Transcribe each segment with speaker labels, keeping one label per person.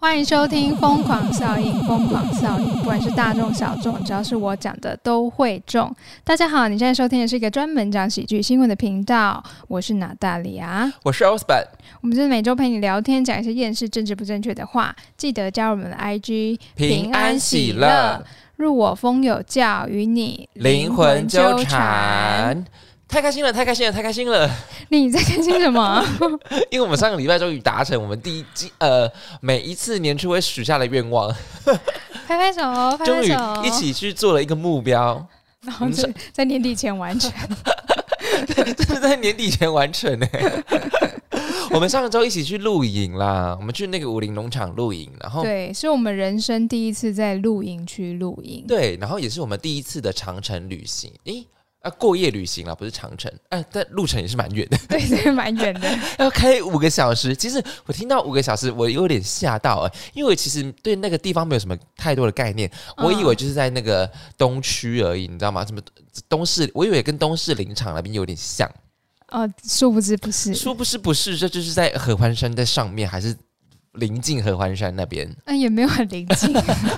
Speaker 1: 欢迎收听《疯狂效应》，疯狂效应，不管是大众小众，只要是我讲的都会中。大家好，你现在收听的是一个专门讲喜剧新闻的频道，我是娜大里亚，
Speaker 2: 我是 Osborn，
Speaker 1: 我们就是每周陪你聊天，讲一些厌世、政治不正确的话。记得加入我们的 IG，
Speaker 2: 平安喜乐，
Speaker 1: 入我风有教，与你
Speaker 2: 灵魂纠缠。太开心了，太开心了，太开心了！
Speaker 1: 你在开心什么？
Speaker 2: 因为我们上个礼拜终于达成我们第一季呃每一次年初会许下的愿望，
Speaker 1: 拍拍手，
Speaker 2: 终于一起去做了一个目标，
Speaker 1: 然后在在年底前完成，
Speaker 2: 是在年底前完成呢。我们上个周一起去露营啦，我们去那个武林农场露营，然后
Speaker 1: 对，是我们人生第一次在露营区露营，
Speaker 2: 对，然后也是我们第一次的长城旅行，诶。啊，过夜旅行啦，不是长城，哎，但路程也是蛮远的，
Speaker 1: 对，对，蛮远的，
Speaker 2: 要开五个小时。其实我听到五个小时，我有点吓到哎，因为其实对那个地方没有什么太多的概念，我以为就是在那个东区而已，你知道吗？什么东市，我以为跟东市林场那边有点像，
Speaker 1: 哦，殊不知不是，
Speaker 2: 殊不知不是，这就是在合欢山在上面，还是？临近合欢山那边，
Speaker 1: 嗯，也没有很临近，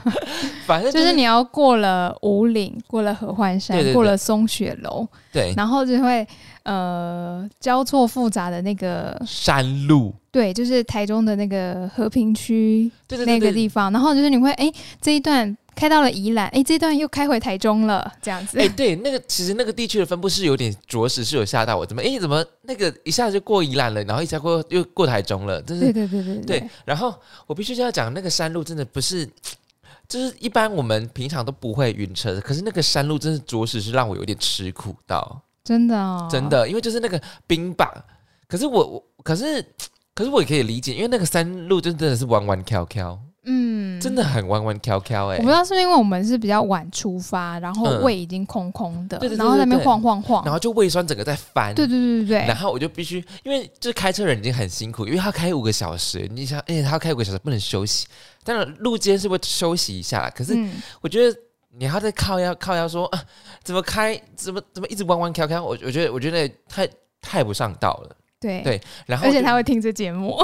Speaker 2: 反正
Speaker 1: 就是你要过了五岭，过了合欢山，过了松雪楼，
Speaker 2: 对，
Speaker 1: 然后就会呃交错复杂的那个
Speaker 2: 山路，
Speaker 1: 对，就是台中的那个和平区那个地方，然后就是你会哎这一段。开到了宜兰，哎，这段又开回台中了，这样子。
Speaker 2: 哎，对，那个其实那个地区的分布是有点着实是有吓到我，怎么哎怎么那个一下子就过宜兰了，然后一下过又过台中了，真是
Speaker 1: 对对对对
Speaker 2: 对。然后我必须要讲，那个山路真的不是，就是一般我们平常都不会晕车的，可是那个山路真是着实是让我有点吃苦到，
Speaker 1: 真的哦
Speaker 2: 真的，因为就是那个冰棒，可是我我可是可是我也可以理解，因为那个山路真的是弯弯翘翘。嗯，真的很弯弯挑挑哎！
Speaker 1: 我不知道是不是因为我们是比较晚出发，然后胃已经空空的，然后在那边晃晃晃，
Speaker 2: 然后就胃酸整个在翻。
Speaker 1: 对对对对对。
Speaker 2: 然后我就必须，因为就是开车人已经很辛苦，因为他开五个小时，你想，而且他要开五个小时不能休息。当然路肩是会休息一下，可是我觉得你还在靠腰靠腰说啊，怎么开，怎么怎么一直弯弯挑挑，我我觉得我觉得太太不上道了。
Speaker 1: 对
Speaker 2: 对，然后
Speaker 1: 而且他会听这节目，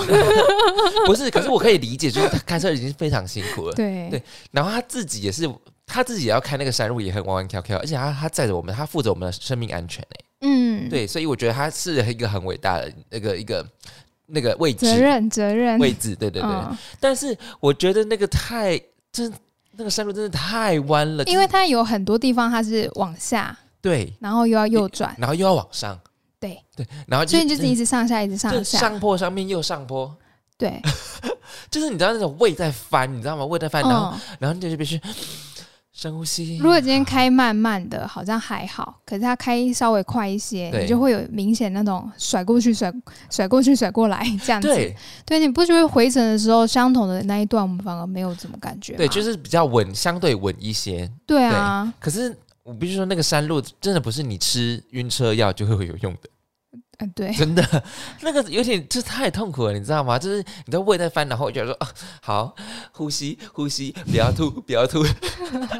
Speaker 2: 不是？可是我可以理解，就是他开车已经非常辛苦了。
Speaker 1: 对
Speaker 2: 对，然后他自己也是，他自己也要开那个山路，也很弯弯翘翘，而且他他载着我们，他负责我们的生命安全哎。嗯，对，所以我觉得他是一个很伟大的那个一个那个位置，
Speaker 1: 责任责任
Speaker 2: 位置，对对对。但是我觉得那个太真，那个山路真的太弯了，
Speaker 1: 因为它有很多地方它是往下，
Speaker 2: 对，
Speaker 1: 然后又要右转，
Speaker 2: 然后又要往上。
Speaker 1: 对
Speaker 2: 对，然后
Speaker 1: 所以就是一直上下，一直上下，
Speaker 2: 上坡上面又上坡，
Speaker 1: 对，
Speaker 2: 就是你知道那种胃在翻，你知道吗？胃在翻，然后然后你就必须深呼吸。
Speaker 1: 如果今天开慢慢的，好像还好，可是它开稍微快一些，你就会有明显那种甩过去、甩甩过去、甩过来这样子。
Speaker 2: 对，
Speaker 1: 对，你不觉得回程的时候相同的那一段，我们反而没有怎么感觉？
Speaker 2: 对，就是比较稳，相对稳一些。
Speaker 1: 对啊，
Speaker 2: 可是。我必须说，那个山路真的不是你吃晕车药就会有用的。
Speaker 1: 嗯，对，
Speaker 2: 真的，那个有点就太痛苦了，你知道吗？就是你的胃在翻，然后我就说啊，好，呼吸，呼吸，不要吐，不要吐，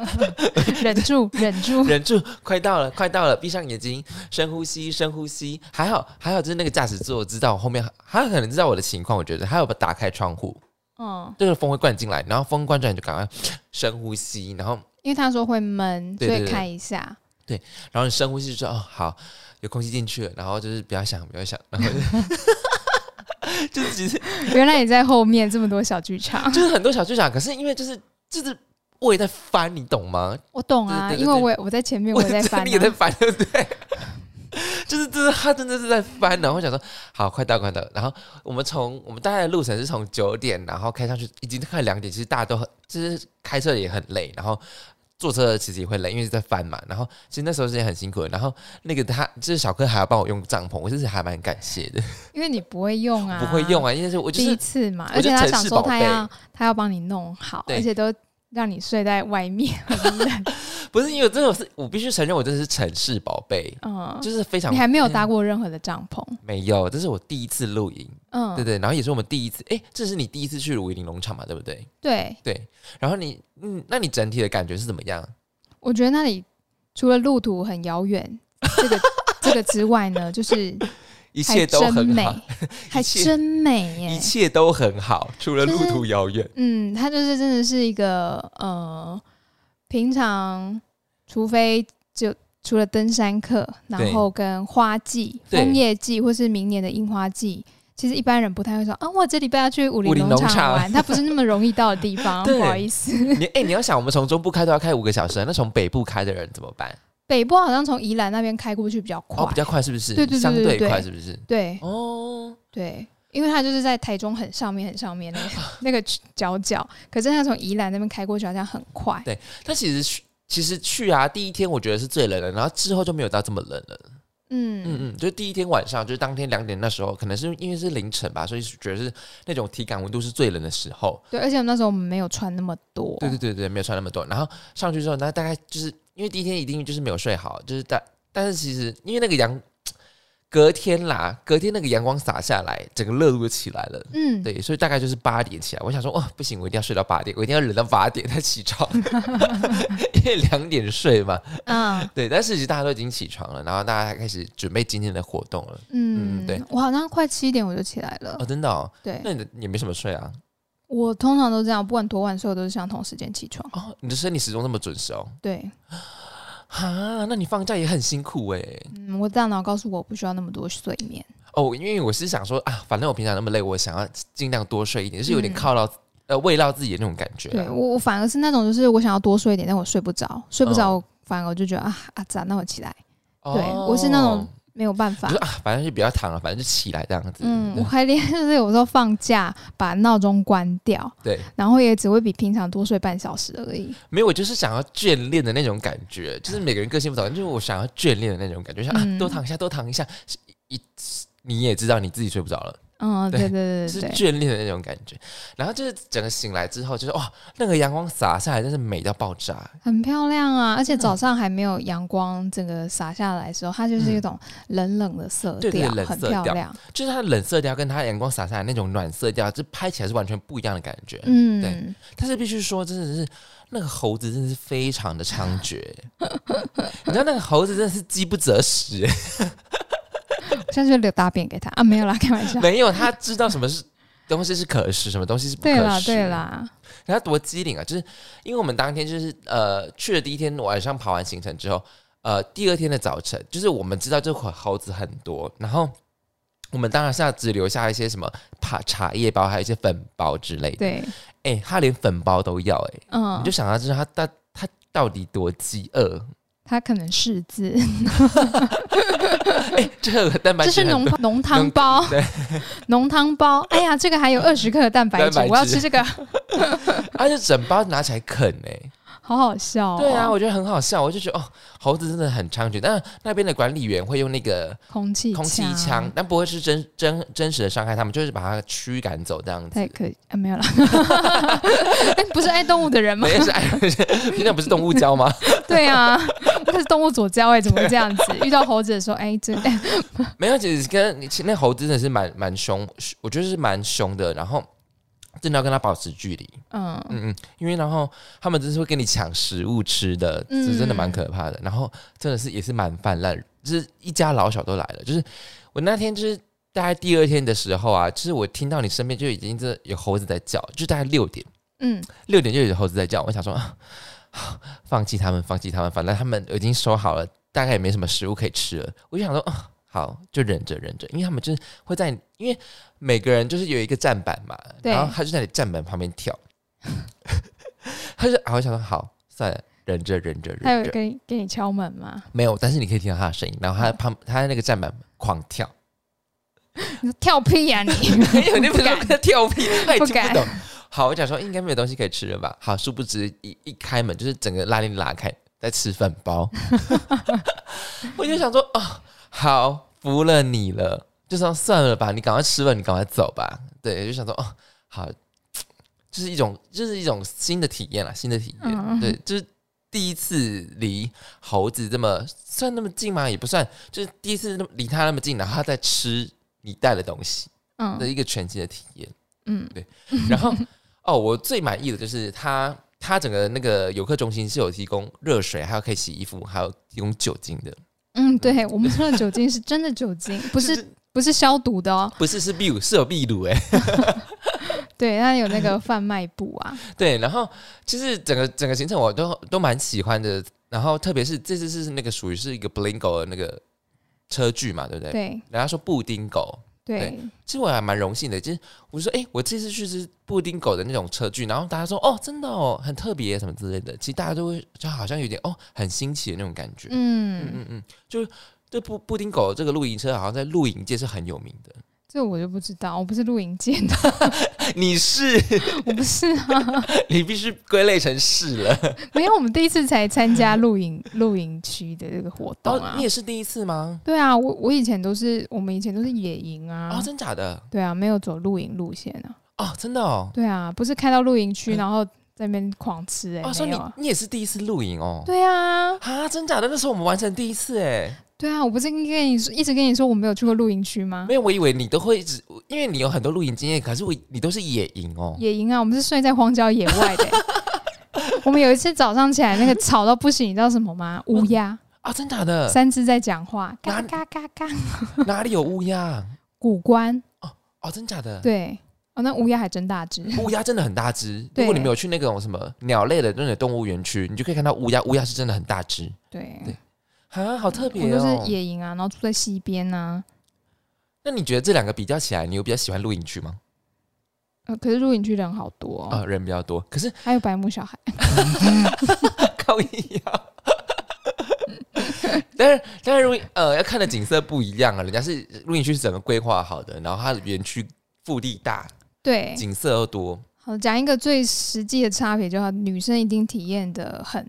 Speaker 1: 忍住，忍住，
Speaker 2: 忍住，快到了，快到了，闭上眼睛，深呼吸，深呼吸。还好，还好，就是那个驾驶座知道我后面，他可能知道我的情况，我觉得他有打开窗户，嗯，这个风会灌进来，然后风灌进来就赶快深呼吸，然后。
Speaker 1: 因为他说会闷，所以开一下。
Speaker 2: 对，然后你深呼吸，就说哦，好，有空气进去了。然后就是不要想，不要想，然后 就是其实
Speaker 1: 原来你在后面这么多小剧场，
Speaker 2: 就是很多小剧场。可是因为就是就是我也在翻，你懂吗？
Speaker 1: 我懂啊，因为我我在前面，我也在翻，
Speaker 2: 你也在翻，对不对？就是，就是他真的是在翻，然后想说好，快到，快到。然后我们从我们大概的路程是从九点，然后开上去，已经快两点。其实大家都很，就是开车也很累，然后坐车其实也会累，因为在翻嘛。然后其实那时候是很辛苦的。然后那个他就是小柯还要帮我用帐篷，我就是还蛮感谢的。
Speaker 1: 因为你不会用啊，
Speaker 2: 不会用啊，因为是我第
Speaker 1: 一次嘛，而且他想说他要他要帮你弄好，而且都。让你睡在外面很冷，
Speaker 2: 不是因为这种是我必须承认，我真的是城市宝贝，嗯，就是非常。
Speaker 1: 你还没有搭过任何的帐篷？
Speaker 2: 没有，这是我第一次露营，嗯，对对，然后也是我们第一次，哎，这是你第一次去武林农场嘛，对不对？
Speaker 1: 对
Speaker 2: 对，然后你，嗯，那你整体的感觉是怎么样？
Speaker 1: 我觉得那里除了路途很遥远，这个 这个之外呢，就是
Speaker 2: 一切都很好，，
Speaker 1: 还 真美耶！
Speaker 2: 一切都很好，除了路途遥远。
Speaker 1: 嗯，它就是真的是一个呃，平常除非就除了登山客，然后跟花季、枫叶季，或是明年的樱花季。其实一般人不太会说啊，我这礼拜要去武林农场玩，它不是那么容易到的地方，不好意思。
Speaker 2: 你哎、你要想，我们从中部开都要开五个小时，那从北部开的人怎么办？
Speaker 1: 北部好像从宜兰那边开过去比较快，
Speaker 2: 哦，比较快是不是？
Speaker 1: 对对对
Speaker 2: 相对快是不是？
Speaker 1: 对
Speaker 2: 哦，
Speaker 1: 对，因为它就是在台中很上面很上面那个 那个角角，可是它从宜兰那边开过去好像很快。
Speaker 2: 对它其实去其实去啊，第一天我觉得是最冷的，然后之后就没有到这么冷了。
Speaker 1: 嗯
Speaker 2: 嗯嗯，就是第一天晚上，就是当天两点那时候，可能是因为是凌晨吧，所以觉得是那种体感温度是最冷的时候。
Speaker 1: 对，而且那时候我们没有穿那么多。
Speaker 2: 对对对对，没有穿那么多。然后上去之后，那大概就是因为第一天一定就是没有睡好，就是但但是其实因为那个阳隔天啦，隔天那个阳光洒下来，整个热度就起来了。
Speaker 1: 嗯，
Speaker 2: 对，所以大概就是八点起来。我想说，哦，不行，我一定要睡到八点，我一定要忍到八点才起床，因为两点睡嘛。
Speaker 1: 嗯
Speaker 2: 对，但是其实大家都已经起床了，然后大家开始准备今天的活动了。
Speaker 1: 嗯，
Speaker 2: 对，
Speaker 1: 我好像快七点我就起来了。
Speaker 2: 哦，真的哦，
Speaker 1: 对，
Speaker 2: 那你的也没什么睡啊？
Speaker 1: 我通常都这样，不管多晚睡，我都是相同时间起床。
Speaker 2: 哦，你的生理时钟那么准时哦？
Speaker 1: 对，
Speaker 2: 哈，那你放假也很辛苦哎。
Speaker 1: 嗯，我大脑告诉我不需要那么多睡眠。
Speaker 2: 哦，因为我是想说啊，反正我平常那么累，我想要尽量多睡一点，就是有点
Speaker 1: 嗯
Speaker 2: 犒劳、呃慰劳自己的那种感觉啊。
Speaker 1: 对我，我反而是那种就是我想要多睡一点，但我睡不着，睡不着，
Speaker 2: 嗯
Speaker 1: 我反而我就觉得啊啊咋，那我起来
Speaker 2: 哦
Speaker 1: 对我是那种没有办法
Speaker 2: 就。啊，反正就不要躺了，反正就起来这样子。
Speaker 1: 嗯，
Speaker 2: 对
Speaker 1: 我还连就是有时候放假把闹钟关掉，
Speaker 2: 对，
Speaker 1: 然后也只会比平常多睡半小时而已。
Speaker 2: 没有，我就是想要眷恋的那种感觉，就是每个人个性不同，就是我想要眷恋的那种感觉，想、
Speaker 1: 嗯
Speaker 2: 啊多躺一下，多躺一下，是一你也知道你自己睡不着了，
Speaker 1: 嗯，
Speaker 2: 对
Speaker 1: 对对
Speaker 2: 是眷恋的那种感觉。然后就是整个醒来之后，就是哇，那个阳光洒下来，真是美到爆炸。
Speaker 1: 很漂亮啊！而且早上还没有阳光整个洒下来的时候，它就是一种冷冷的色
Speaker 2: 对对
Speaker 1: 调，很
Speaker 2: 冷色调
Speaker 1: 漂亮。
Speaker 2: 就是它的冷色调跟它阳光洒下来那种暖色调，就拍起来是完全不一样的感觉。
Speaker 1: 嗯，
Speaker 2: 对但是必须说，真的是那个猴子真的是非常的猖獗，你知道那个猴子真的是饥不择食，
Speaker 1: 现在就留大便给他啊，没有啦，开玩笑。
Speaker 2: 没有他知道什么是东西是可食，什么东西是不可
Speaker 1: 对啦，
Speaker 2: 食。
Speaker 1: 对，啦，
Speaker 2: 他多机灵啊！就是因为我们当天就是呃去了第一天晚上跑完行程之后，呃第二天的早晨，就是我们知道这会猴子很多，然后。我们当然是要只留下一些什么茶茶叶包，还有一些粉包之类的。
Speaker 1: 对，
Speaker 2: 哎、他连粉包都要、哎、
Speaker 1: 嗯
Speaker 2: 你就，想要知道他他他到底多饥饿。
Speaker 1: 他可能识字，
Speaker 2: 这个蛋白
Speaker 1: 这是
Speaker 2: 质很多
Speaker 1: 浓 浓汤包，
Speaker 2: 对，
Speaker 1: 浓汤包。哎呀，这个还有二十克的蛋白质我要吃这个，
Speaker 2: 而且整包拿起来啃哎、
Speaker 1: 好好笑哦。
Speaker 2: 对啊，我觉得很好笑，我就觉得哦，猴子真的很猖獗。但是那边的管理员会用那个
Speaker 1: 空气
Speaker 2: 空气枪，，但不会是真真真实的伤害他们，就是把它驱赶走这样子
Speaker 1: 太。可以啊，没有了。哎，不是爱动物的人吗
Speaker 2: 没？是爱，平常不是动物胶吗？
Speaker 1: 对啊，他是动物左交哎，怎么会这样子？遇到猴子的时候，哎，这哎
Speaker 2: 没有，其实跟你其那猴子真的是蛮蛮凶，我觉得是蛮凶的。然后真的要跟它保持距离，
Speaker 1: 嗯
Speaker 2: 嗯嗯，因为然后他们真是会跟你抢食物吃的，
Speaker 1: 嗯
Speaker 2: 这真的蛮可怕的。然后真的是也是蛮泛滥，就是一家老小都来了。就是我那天就是大概第二天的时候啊，就是我听到你身边就已经这有猴子在叫，就大概六点，
Speaker 1: 嗯，
Speaker 2: 六点就有猴子在叫。我想说，啊 放弃他们，放弃他们，反正他们已经收好了，大概也没什么食物可以吃了。我就想说，啊，好，就忍着忍着，因为他们就是会在，因为每个人就是有一个站板嘛，
Speaker 1: 对
Speaker 2: 然后他就在你站板旁边跳，他就啊，我想说，好，算了，忍着忍着
Speaker 1: 他有
Speaker 2: 忍着，
Speaker 1: 给你给你敲门吗？
Speaker 2: 没有，但是你可以听到他的声音，然后他旁他在那个站板狂跳，
Speaker 1: 你说跳屁呀、你？
Speaker 2: 没有，你不是
Speaker 1: 不敢
Speaker 2: 跟他跳屁，他也听不懂。好，我讲说应该没有东西可以吃了吧？好，殊不知一一开门就是整个拉链拉开，在吃饭包。我就想说，哦，好，服了你了，就说算了吧，你赶快吃了，你赶快走吧。对，就想说，哦，好，就是一种，就是一种新的体验了，新的体验。
Speaker 1: 嗯
Speaker 2: 对，就是第一次离猴子这么算那么近吗？也不算，就是第一次那么离它那么近，然后它在吃你带的东西的
Speaker 1: 嗯
Speaker 2: 一个全新的体验。
Speaker 1: 嗯对
Speaker 2: 然后哦，我最满意的就是它，它整个那个游客中心是有提供热水，还有可以洗衣服，还有提供酒精的，
Speaker 1: 嗯，对我们说的酒精是真的酒精，不是不不是消毒的哦。
Speaker 2: 不是是秘鲁，是有秘鲁哎。
Speaker 1: 对，它有那个贩卖部啊。
Speaker 2: 对，然后其实整个整个行程我都都蛮喜欢的，然后特别是这次是那个属于是一个 Blingo 的那个车距嘛，对不对？
Speaker 1: 对
Speaker 2: 人家说布丁狗，
Speaker 1: 对，
Speaker 2: 其实我还蛮荣幸的，就是我就说，哎、我这次去是布丁狗的那种车距，然后大家说，哦，真的哦，很特别什么之类的，其实大家都会就好像有点哦，很新奇的那种感觉。嗯
Speaker 1: 嗯，
Speaker 2: 嗯嗯，就这布布丁狗这个露营车，好像在露营界是很有名的。
Speaker 1: 这我就不知道，我不是露营界的，
Speaker 2: 你是，
Speaker 1: 我不是啊，
Speaker 2: 你必须归类成是了。
Speaker 1: 没有，我们第一次才参加露营露营区的这个活动
Speaker 2: 哦
Speaker 1: 啊，
Speaker 2: 你。也是第一次吗？
Speaker 1: 对啊，我我以前都是，我们以前都是野营啊。
Speaker 2: 哦，真假的？
Speaker 1: 对啊，没有走露营路线啊。
Speaker 2: 哦，真的哦。
Speaker 1: 对啊，不是开到露营区，
Speaker 2: 嗯
Speaker 1: 然后在那边狂吃哎、
Speaker 2: 哦，说你
Speaker 1: 啊。
Speaker 2: 你也是第一次露营哦。
Speaker 1: 对啊，
Speaker 2: 啊，真假的？那时候我们完成第一次哎。
Speaker 1: 对啊，我不是跟你说，一直跟你说我没有去过露营区吗？
Speaker 2: 没有，我以为你都会一直，因为你有很多露营经验，可是我你都是野营哦。
Speaker 1: 野营啊，我们是睡在荒郊野外的欸、我们有一次早上起来，那个吵到不行，你知道什么吗？乌鸦，
Speaker 2: 啊，真假的？
Speaker 1: 三只在讲话，嘎嘎嘎嘎。
Speaker 2: 哪里有乌鸦？
Speaker 1: 古关，
Speaker 2: 哦，真假的？
Speaker 1: 对，哦，那乌鸦还真大只。
Speaker 2: 乌鸦真的很大只。如果你没有去那种什么鸟类的那种动物园区，你就可以看到乌鸦，乌鸦是真的很大只。
Speaker 1: 对，
Speaker 2: 对啊，好特
Speaker 1: 我
Speaker 2: 别
Speaker 1: 我
Speaker 2: 就
Speaker 1: 是。野营啊，然后住在溪边啊。
Speaker 2: 那你觉得这两个比较起来，你有比较喜欢露营区吗？
Speaker 1: 呃，可是露营区人好多、哦，
Speaker 2: 啊，人比较多，可是
Speaker 1: 还有白目小孩。
Speaker 2: 靠一样。但是，但是，露呃，要看的景色不一样啊。人家是露营区是整个规划好的，然后它的园区腹地大，
Speaker 1: 对，
Speaker 2: 景色又多。
Speaker 1: 好，讲一个最实际的差别，就是女生一定体验的很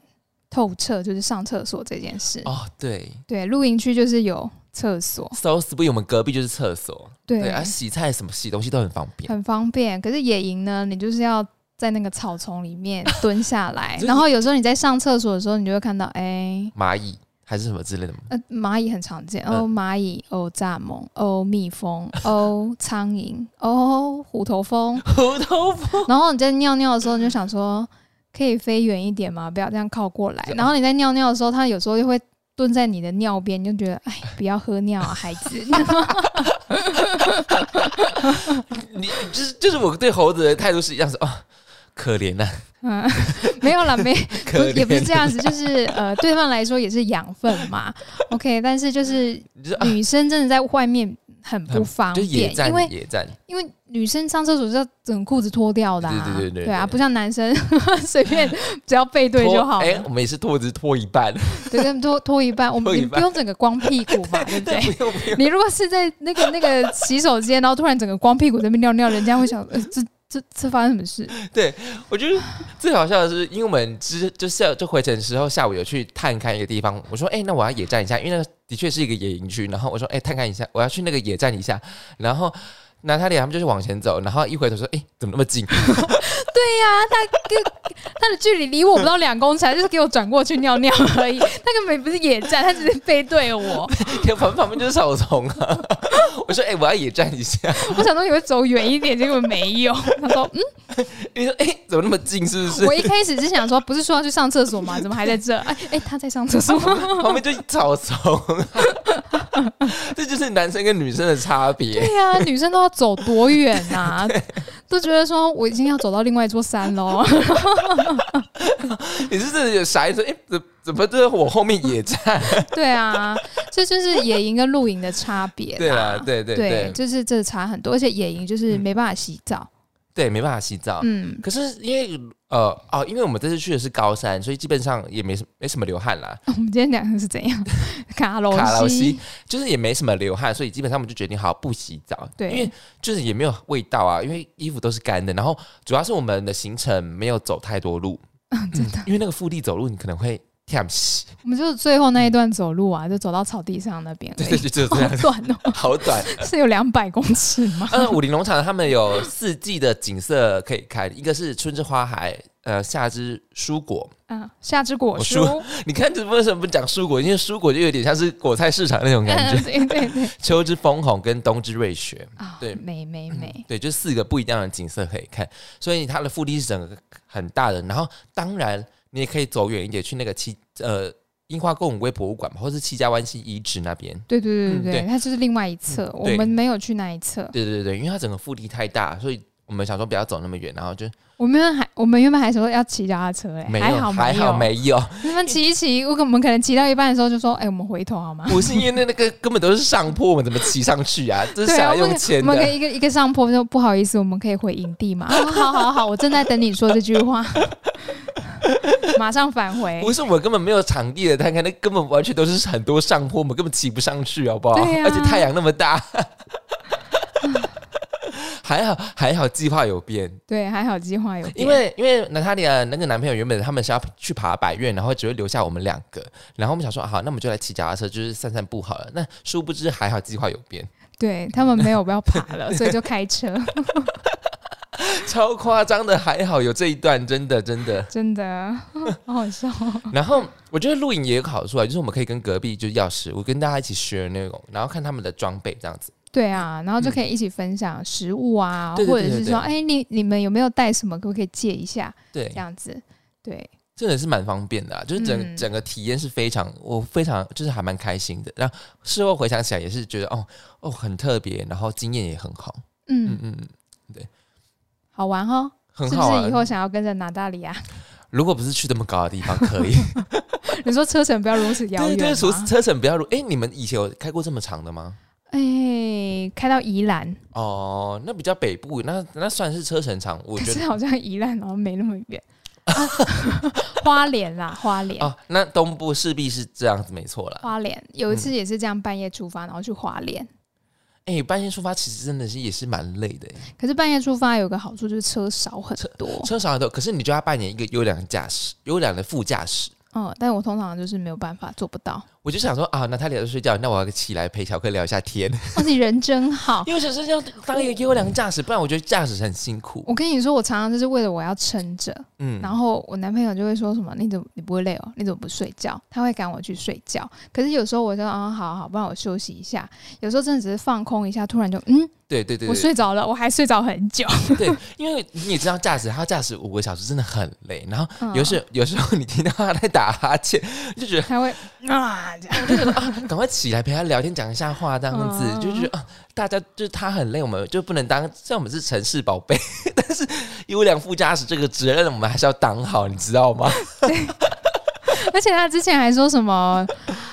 Speaker 1: 透彻，就是上厕所这件事。
Speaker 2: 哦，对
Speaker 1: 对，露营区就是有厕所
Speaker 2: ，，so sweet，我们隔壁就是厕所，
Speaker 1: 对，
Speaker 2: 而啊，洗菜什么洗东西都很方便。
Speaker 1: 很方便。可是野营呢，你就是要在那个草丛里面蹲下来，然后有时候你在上厕所的时候，你就会看到，哎、
Speaker 2: 蚂蚁还是什么之类的吗？
Speaker 1: 呃，蚂蚁很常见
Speaker 2: 嗯
Speaker 1: 哦，蚂蚁哦，蚱蜢哦，蜜蜂 哦，苍蝇哦，虎头蜂。
Speaker 2: 虎头蜂，
Speaker 1: 然后你在尿尿的时候，你就想说，可以飞远一点吗？不要这样靠过来。然后你在尿尿的时候，它有时候就会蹲在你的尿边，你就觉得，哎，不要喝尿啊，孩子。
Speaker 2: 你就是就是我对猴子的态度是一样，是哦，可怜呐、
Speaker 1: 嗯，没有啦，没，不也不是这样子，就是呃，对他们来说也是养分嘛。OK，但是就是女生真的在外面很不方便，因为
Speaker 2: 野战，
Speaker 1: 因为女生上厕所是要整裤子脱掉的、啊，
Speaker 2: 对对对对
Speaker 1: 啊，
Speaker 2: 对
Speaker 1: 不像男生 随便只要背对就好了。
Speaker 2: 哎、我们也是脱，只是脱一半，
Speaker 1: 对，跟脱脱一半，我们不用整个光屁股嘛，对不对？
Speaker 2: 不用不用。
Speaker 1: 你如果是在那个那个洗手间，然后突然整个光屁股在那边尿尿，人家会想，呃，这这这发生什么事？
Speaker 2: 对我觉得最好笑的是，因为我们之就是就回程时候，下午有去探看一个地方。我说，哎、那我要野战一下，因为那个的确是一个野营区。然后我说，哎、探看一下，我要去那个野战一下。然后娜塔莉亚他们就是往前走，然后一回头说，哎、怎么那么近？
Speaker 1: 对呀他跟他的距离离我不到两公尺，他就是给我转过去尿尿而已。他根本不是野战，他只是背对我。
Speaker 2: 旁旁边就是草丛啊。我说，哎、我要野战一下。
Speaker 1: 我想说你会走远一点，结果没有。他说，嗯，
Speaker 2: 你说，哎、怎么那么近？是不是？
Speaker 1: 我一开始是想说，不是说要去上厕所吗？怎么还在这？哎哎，他在上厕所。
Speaker 2: 旁边就是草丛，这就是男生跟女生的差别。
Speaker 1: 对呀、女生都要走多远呐、都觉得说我已经要走到另外一座山喽。
Speaker 2: 你是真的有傻意思，哎、怎怎么这我后面野战？
Speaker 1: 对啊，这就是野营跟露营的差别。
Speaker 2: 对啊，对对
Speaker 1: 对，
Speaker 2: 对
Speaker 1: 就是这差很多，而且野营就是没办法洗澡。
Speaker 2: 对，没办法洗澡。
Speaker 1: 嗯，
Speaker 2: 可是因为呃哦，因为我们这次去的是高山，所以基本上也没什没什么流汗啦。
Speaker 1: 我们今天讲的是怎样？卡罗
Speaker 2: 卡劳
Speaker 1: 西
Speaker 2: 西就是也没什么流汗，所以基本上我们就决定好不洗澡。
Speaker 1: 对
Speaker 2: 因为就是也没有味道啊，因为衣服都是干的。然后主要是我们的行程没有走太多路，
Speaker 1: 真的，
Speaker 2: 因为那个腹地走路你可能会
Speaker 1: 我们就是最后那一段走路啊，就走到草地上那边
Speaker 2: 对对，就就这样
Speaker 1: 好，短哦，
Speaker 2: 好短。
Speaker 1: 是有两百公尺吗？
Speaker 2: 嗯，武林农场他们有四季的景色可以看，一个是春之花海，呃，夏之蔬果。
Speaker 1: 嗯，夏之果蔬，
Speaker 2: 你看这为什么不讲蔬果？因为蔬果就有点像是果菜市场那种感
Speaker 1: 嗯，
Speaker 2: 觉。
Speaker 1: 对对对，
Speaker 2: 秋之枫红跟冬之瑞雪，
Speaker 1: 啊，
Speaker 2: 对
Speaker 1: 美美美，
Speaker 2: 对，就四个不一样的景色可以看，所以它的腹地是整个很大的。然后当然你也可以走远一点，去那个七呃樱花宫龟博物馆嘛，或是七家湾溪遗址那边。
Speaker 1: 对对对
Speaker 2: 嗯
Speaker 1: 对对，
Speaker 2: 对
Speaker 1: 它就是另外一侧，我们没有去那一侧。
Speaker 2: 对对对，因为它整个腹地太大，所以我们想说不要走那么远，然后就
Speaker 1: 我们还我们原本还说要骑脚踏车嘞，
Speaker 2: 没有，
Speaker 1: 还好
Speaker 2: 还好。没有，
Speaker 1: 你们骑一骑，我可我们可能骑到一半的时候就说：“哎、我们回头好吗
Speaker 2: 不是因为那那个根本都是上坡，我们怎么骑上去啊？？” 这是想要用钱的。
Speaker 1: 我们可以一个一个上坡说不好意思，我们可以回营地嘛？啊 好好好，我正在等你说这句话，马上返回。
Speaker 2: 不是我们根本没有场地的摊开，那根本完全都是很多上坡，我们根本骑不上去，好不好？而且太阳那么大，还好还好计划有变，
Speaker 1: 对，还好计划有变，
Speaker 2: 因为因为娜塔莉亚那个男朋友原本他们是要去爬百越，然后只会留下我们两个，然后我们想说好，那我们就来骑脚踏车，就是散散步好了。那殊不知还好计划有变，
Speaker 1: 对他们没有要爬了，所以就开车，
Speaker 2: 超夸张的，还好有这一段，真的真的。
Speaker 1: 真的 好好笑哦。
Speaker 2: 然后我觉得录影也有个好处啊，就是我们可以跟隔壁就是要食物，跟大家一起 share 那种，然后看他们的装备这样子。
Speaker 1: 对啊，然后就可以一起分享食物啊，或者是说，哎，你你们有没有带什么，可不可以借一下？
Speaker 2: 对
Speaker 1: 这，样子，对，
Speaker 2: 真的是蛮方便的、啊，就是整、
Speaker 1: 嗯
Speaker 2: 整个体验是非常，我非常就是还蛮开心的。然后事后回想起来也是觉得哦哦很特别，然后经验也很好，嗯
Speaker 1: 嗯，
Speaker 2: 嗯，
Speaker 1: 好玩哦。是不
Speaker 2: 很好啊。
Speaker 1: 是以后想要跟着拿大里啊？
Speaker 2: 如果不是去这么高的地方，可以。
Speaker 1: 你说车程不要如此遥
Speaker 2: 对对，
Speaker 1: 远？
Speaker 2: 车程不要如。哎，你们以前有开过这么长的吗？
Speaker 1: 哎，开到宜兰，
Speaker 2: 哦，那比较北部，那那算是车程长，我觉得。
Speaker 1: 是好像宜兰好像没那么远。啊 花莲啦，花莲，
Speaker 2: 哦，那东部势必是这样子，没错啦。
Speaker 1: 花莲有一
Speaker 2: 嗯
Speaker 1: 次也是这样半夜出发，然后去花莲。
Speaker 2: 哎，半夜出发其实真的是也是蛮累的，
Speaker 1: 可是半夜出发有个好处就是车少很多，
Speaker 2: 车少很多，可是你就要扮演一个优良的驾驶，优良的副驾驶。
Speaker 1: 嗯，但我通常就是没有办法做不到。
Speaker 2: 我就想说啊，娜塔莉亚在睡觉，那我要起来陪小克聊一下天，
Speaker 1: 哦，你人真好。
Speaker 2: 因为想是要当一个优良驾驶，不然我觉得驾驶很辛苦。
Speaker 1: 我跟你说，我常常就是为了我要撑着，
Speaker 2: 嗯，
Speaker 1: 然后我男朋友就会说什么：“你怎么你不会累哦？你怎么不睡觉？”他会赶我去睡觉。可是有时候我说：“啊，好好，不然我休息一下。”有时候真的只是放空一下，突然就嗯，我
Speaker 2: 对对对我
Speaker 1: 睡着了，我还睡着很久。
Speaker 2: 对，因为你也知道驾驶，他驾驶五个小时真的很累，然后
Speaker 1: 嗯
Speaker 2: 有时有时候你听到他在打哈欠，就觉得
Speaker 1: 他会 啊，这样
Speaker 2: 赶快起来陪他聊天，讲一下话，这样子、
Speaker 1: 嗯
Speaker 2: 就觉得啊，大家就是他很累，我们就不能当，虽然我们是城市宝贝，但是优良副驾驶这个责任我们还是要当好，你知道吗？
Speaker 1: 对而且他之前还说什么，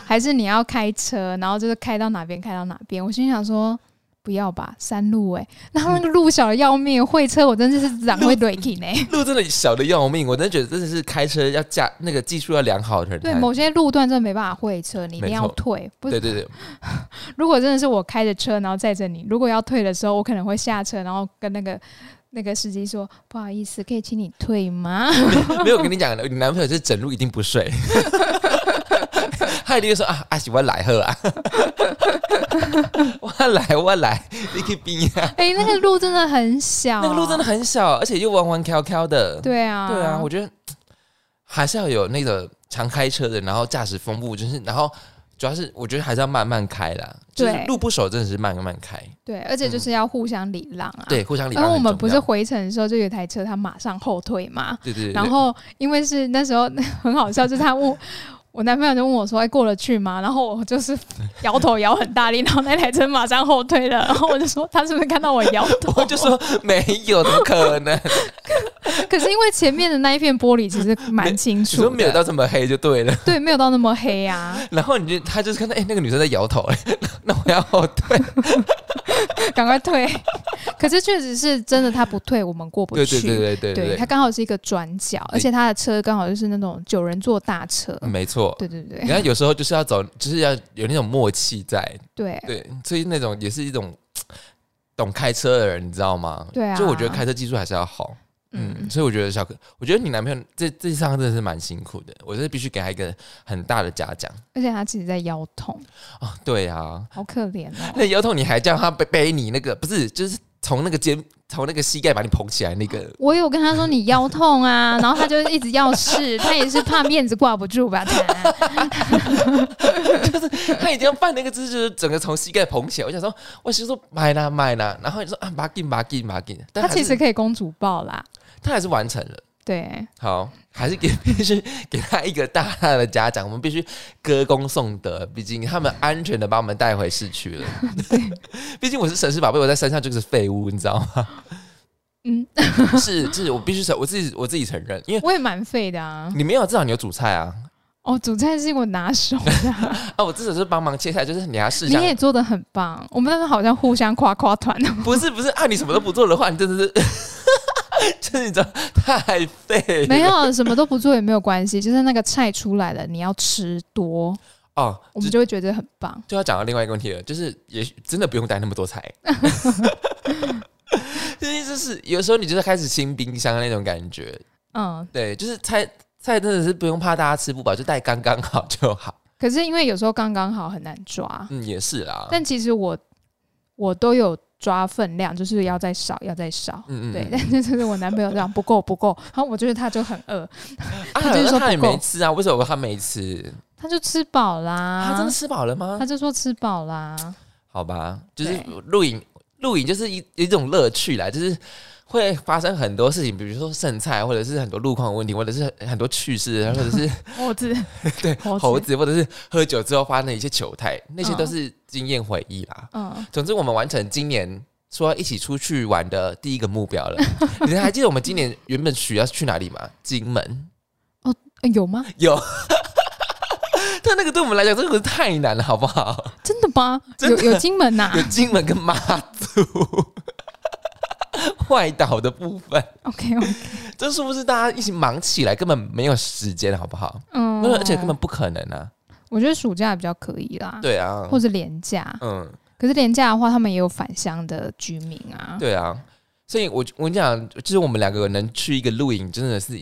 Speaker 1: 还是你要开车，然后就是开到哪边开到哪边。我心想说。不要吧，山路哎、然后那个路小的要命，会车我真的是长 会怼停哎。
Speaker 2: 路真的小的要命，我真的觉得真的是开车要驾那个技术要良好的人才，
Speaker 1: 对，某些路段真的没办法会车，你一定要退。不
Speaker 2: 对对对，
Speaker 1: 如果真的是我开着车，然后载着你，如果要退的时候，我可能会下车，然后跟那个那个司机说：“不好意思，可以请你退吗？
Speaker 2: 没有跟你讲，你男朋友是整路一定不睡，他一定会说啊，阿喜我来喝啊，我来我来，你可以冰啊？”
Speaker 1: 哎、那个路真的很小，
Speaker 2: 那个路真的很小，而且又弯弯翘翘的。
Speaker 1: 对啊，
Speaker 2: 对啊，我觉得 还是要有那个常开车的，然后驾驶风部，就是然后主要是我觉得还是要慢慢开啦，就是
Speaker 1: 对
Speaker 2: 路不熟真的是慢慢开，
Speaker 1: 对，而且就是要互相礼让啊。
Speaker 2: 对，互相礼
Speaker 1: 然
Speaker 2: 让然。
Speaker 1: 后我们不是回程的时候，就有台车，他马上后退嘛。
Speaker 2: 对对对，
Speaker 1: 然后因为是那时候 很好笑，就是他问我男朋友就问我说：“哎、过得去吗？”然后我就是摇头摇很大力，然后那台车马上后退了。然后我就说：“他是不是看到我摇头？”
Speaker 2: 我就说没有，怎么可能？
Speaker 1: 可是因为前面的那一片玻璃其实蛮清楚的，
Speaker 2: 说没有到这么黑就对了。
Speaker 1: 对，没有到那么黑啊。
Speaker 2: 然后你就他就是看到哎、那个女生在摇头哎、那我要后退。
Speaker 1: 赶快退。可是确实是真的，他不退，我们过不去。
Speaker 2: 对对对对对
Speaker 1: 对
Speaker 2: 对
Speaker 1: 他刚好是一个转角，而且他的车刚好就是那种九人座大车。
Speaker 2: 嗯没错。
Speaker 1: 对对对
Speaker 2: 你看有时候就是要走，就是要有那种默契在，
Speaker 1: 对
Speaker 2: 对，所以那种也是一种 懂开车的人，你知道吗？
Speaker 1: 对啊
Speaker 2: 就我觉得开车技术还是要好，嗯，
Speaker 1: 嗯，
Speaker 2: 所以我觉得小可，我觉得你男朋友这这一趟真的是蛮辛苦的，我真的必须给他一个很大的嘉奖
Speaker 1: 而且他其实在腰痛，
Speaker 2: 啊！对啊，
Speaker 1: 好可怜哦。
Speaker 2: 那腰痛你还叫他背背你那个，不是就是从那个肩从那个膝盖把你捧起来那个，
Speaker 1: 我有跟他说你腰痛啊，然后他就一直要试，他也是怕面子挂不住吧？他 就是
Speaker 2: 他已经要扮那个姿势，就是整个从膝盖捧起来。我想说，我想说买啦买啦，然后你说啊，把紧把紧把紧，但还是
Speaker 1: 他其实可以公主抱啦。
Speaker 2: 他还是完成了。
Speaker 1: 对，
Speaker 2: 好，还是给 必须给他一个大大的嘉奖，我们必须歌功颂德，毕竟他们安全的把我们带回市区了。对，毕竟我是城市宝贝，我在山上就是废物，你知道吗？嗯，是是，我必须承我自己我自己承认，因为
Speaker 1: 我也蛮废的啊。
Speaker 2: 你没有，至少你有煮菜啊。
Speaker 1: 哦，煮菜是我拿手的。
Speaker 2: 哦，我至少是帮忙切菜，就是你要试。
Speaker 1: 你也做的很棒，我们那时好像互相夸夸团。
Speaker 2: 不是不是，啊，你什么都不做的话，你真的是。真的太废，
Speaker 1: 没有什么都不做也没有关系，就是那个菜出来了，你要吃多哦，我们就会觉得很棒。
Speaker 2: 就要讲到另外一个问题了，就是也许真的不用带那么多菜，就意思是有时候你就是开始清冰箱那种感觉。嗯，对，就是菜菜真的是不用怕大家吃不饱，就带刚刚好就好。
Speaker 1: 可是因为有时候刚刚好很难抓，
Speaker 2: 嗯，也是啦。
Speaker 1: 但其实我我都有。抓分量就是要再少，要再少，嗯嗯，对。但是 就是我男朋友这样不够不够，然后我觉得他就很饿，
Speaker 2: 他就说他也没吃啊，为什么他没吃？
Speaker 1: 他就吃饱啦，
Speaker 2: 他真的吃饱了吗？
Speaker 1: 他就说吃饱啦。
Speaker 2: 好吧，就是露营，露营就是一一种乐趣啦，就是会发生很多事情，比如说剩菜，或者是很多路况问题，或者是很多趣事，或者是
Speaker 1: 猴子，
Speaker 2: 对猴子，或者是喝酒之后发生的一些糗态，那些都是。经验回忆啦，嗯，总之我们完成今年说一起出去玩的第一个目标了。你还记得我们今年原本许要去哪里吗？金门
Speaker 1: 哦，有吗？
Speaker 2: 有，但那个对我们来讲真的是太难了，好不好？
Speaker 1: 真的吗？有有金门呐？
Speaker 2: 有金门跟妈祖 外岛的部分。
Speaker 1: OK OK，
Speaker 2: 这是不是大家一起忙起来根本没有时间，好不好？嗯，而且根本不可能啊。
Speaker 1: 我觉得暑假比较可以啦，
Speaker 2: 对啊，
Speaker 1: 或者廉价，嗯，可是廉价的话，他们也有返乡的居民啊，
Speaker 2: 对啊，所以我我跟你讲，就是我们两个能去一个露营，真的是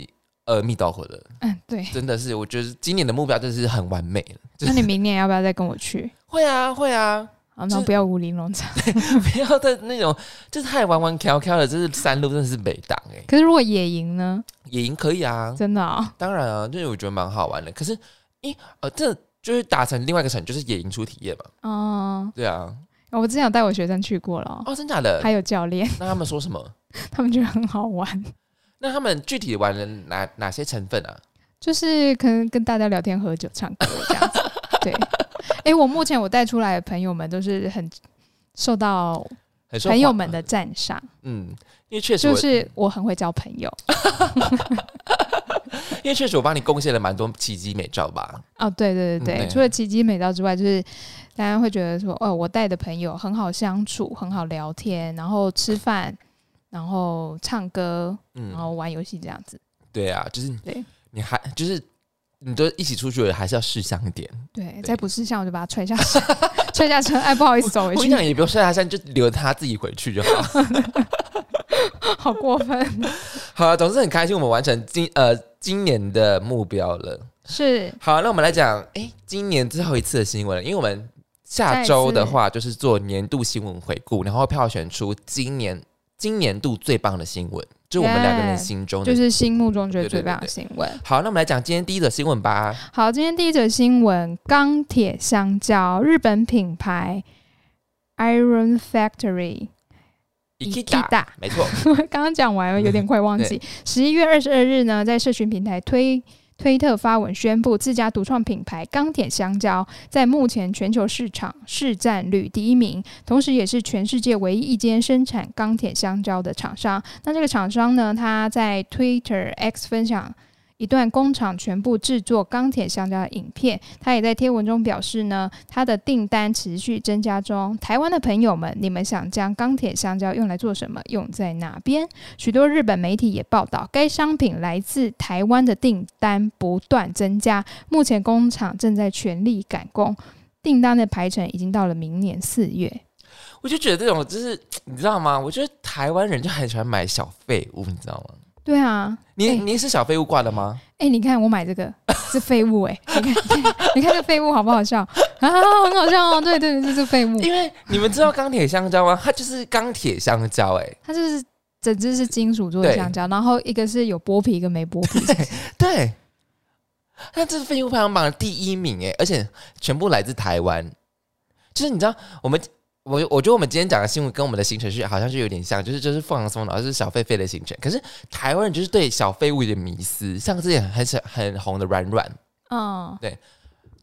Speaker 2: 呃密道火的，
Speaker 1: 嗯，对，
Speaker 2: 真的是，我觉得今年的目标真是很完美了。
Speaker 1: 那你明年要不要再跟我去？
Speaker 2: 会啊，会啊，
Speaker 1: 好，那不要武林农场，
Speaker 2: 不要在那种就是太弯弯翘翘的，就是山路真的是北挡哎。
Speaker 1: 可是如果野营呢？
Speaker 2: 野营可以啊，
Speaker 1: 真的啊，
Speaker 2: 当然啊，就是我觉得蛮好玩的。可是，咦，呃，这。就是打成另外一个城，就是野营出体验嘛。哦，对啊，
Speaker 1: 我之前有带我学生去过了。
Speaker 2: 哦，真假的？
Speaker 1: 还有教练。
Speaker 2: 那他们说什么？
Speaker 1: 他们觉得很好玩。
Speaker 2: 那他们具体玩了哪哪些成分啊？
Speaker 1: 就是可能跟大家聊天、喝酒、唱歌这样子。对。哎，我目前我带出来的朋友们都是很受到朋友们的赞赏。
Speaker 2: 嗯，因为确实
Speaker 1: 就是我很会交朋友。
Speaker 2: 因为确实我帮你贡献了蛮多奇迹美照吧？
Speaker 1: 哦，对对对对，除了奇迹美照之外，就是大家会觉得说，哦，我带的朋友很好相处，很好聊天，然后吃饭，然后唱歌，然后玩游戏这样子。
Speaker 2: 对啊，就是对，你还就是你都一起出去了，还是要试香一点。
Speaker 1: 对，再不试香我就把它踹下车，踹下车，哎，不好意思，走回去。
Speaker 2: 我讲也不用踹下山，就留他自己回去就好。
Speaker 1: 好过分。
Speaker 2: 好了，总之很开心，我们完成今呃。今年的目标了，
Speaker 1: 是
Speaker 2: 好，那我们来讲，哎，今年最后一次的新闻，因为我们下周的话就是做年度新闻回顾，然后票选出今年今年度最棒的新闻，就我们两个人心中
Speaker 1: 就是心目中觉得最棒的新闻。
Speaker 2: 好，那我们来讲今天第一则新闻吧。
Speaker 1: 好，今天第一则新闻，钢铁香蕉，日本品牌 Iron Factory。
Speaker 2: 大，没错。
Speaker 1: 刚刚讲完，有点快忘记。十一月二十二日呢，在社群平台推推特发文宣布，自家独创品牌钢铁香蕉在目前全球市场市占率第一名，同时也是全世界唯一一间生产钢铁香蕉的厂商。那这个厂商呢，他在 Twitter X 分享。一段工厂全部制作钢铁香蕉的影片，他也在贴文中表示呢，他的订单持续增加中。台湾的朋友们，你们想将钢铁香蕉用来做什么？用在哪边？许多日本媒体也报道，该商品来自台湾的订单不断增加。目前工厂正在全力赶工，订单的排程已经到了明年四月。
Speaker 2: 我就觉得这种就是你知道吗？我觉得台湾人就很喜欢买小废物，你知道吗？
Speaker 1: 对啊，
Speaker 2: 你你是小废物挂的吗？
Speaker 1: 哎，你看我买这个是废物哎，你看 你看这废物好不好笑啊？很好笑哦，对对，这是废物。
Speaker 2: 因为你们知道钢铁香蕉吗？它就是钢铁香蕉哎，
Speaker 1: 它就是整只是金属做的香蕉，然后一个是有剥皮，一个没剥皮。
Speaker 2: 对，那这是废物排行榜的第一名哎，而且全部来自台湾。就是你知道我们我我觉得我们今天讲的新闻跟我们的行程是好像是有点像，就是就是放松，然后是小狒狒的行程。可是台湾人就是对小废物有点迷思，像之前很很很红的软软，
Speaker 1: 嗯，对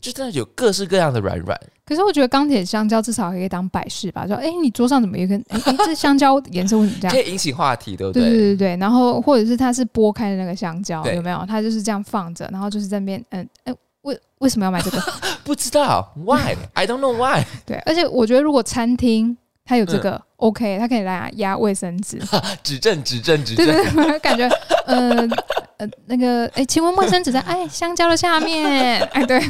Speaker 2: 就真的有各式各样的软软。
Speaker 1: 可是我觉得钢铁香蕉至少可以当摆饰吧，说哎、你桌上怎么有一根？哎、哎这香蕉颜色为什么这样
Speaker 2: 可？以引起话题，对不
Speaker 1: 对
Speaker 2: 对？
Speaker 1: 对对对，然后或者是它是剥开的那个香蕉，有没有？它就是这样放着，然后就是在那边，嗯，哎、为为什么要买这个？
Speaker 2: 不知道 why I don't know why，
Speaker 1: 对，而且我觉得如果餐厅它有这
Speaker 2: 嗯
Speaker 1: 个、OK，它可以来压卫生纸，
Speaker 2: 指正指正指
Speaker 1: 对
Speaker 2: 正。
Speaker 1: 对对，感觉呃呃那个，哎，请问卫生纸在哎香蕉的下面，哎对，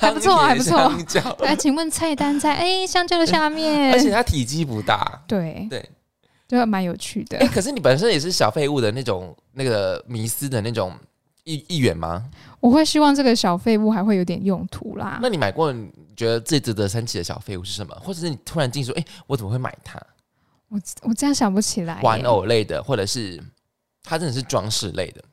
Speaker 1: 还不错还不错。哎，请问菜单在哎香蕉的下面，
Speaker 2: 而且它体积不大。
Speaker 1: 对
Speaker 2: 对，
Speaker 1: 就蛮有趣的
Speaker 2: 哎、。可是你本身也是小废物的那种那个迷思的那种一一员吗？
Speaker 1: 我会希望这个小废物还会有点用途啦
Speaker 2: 那。你买过你觉得最值得生气的小废物是什么？或者是你突然进说，哎、我怎么会买它？
Speaker 1: 我我这样想不起来耶。
Speaker 2: 玩偶类的，或者是它真的是装饰类的，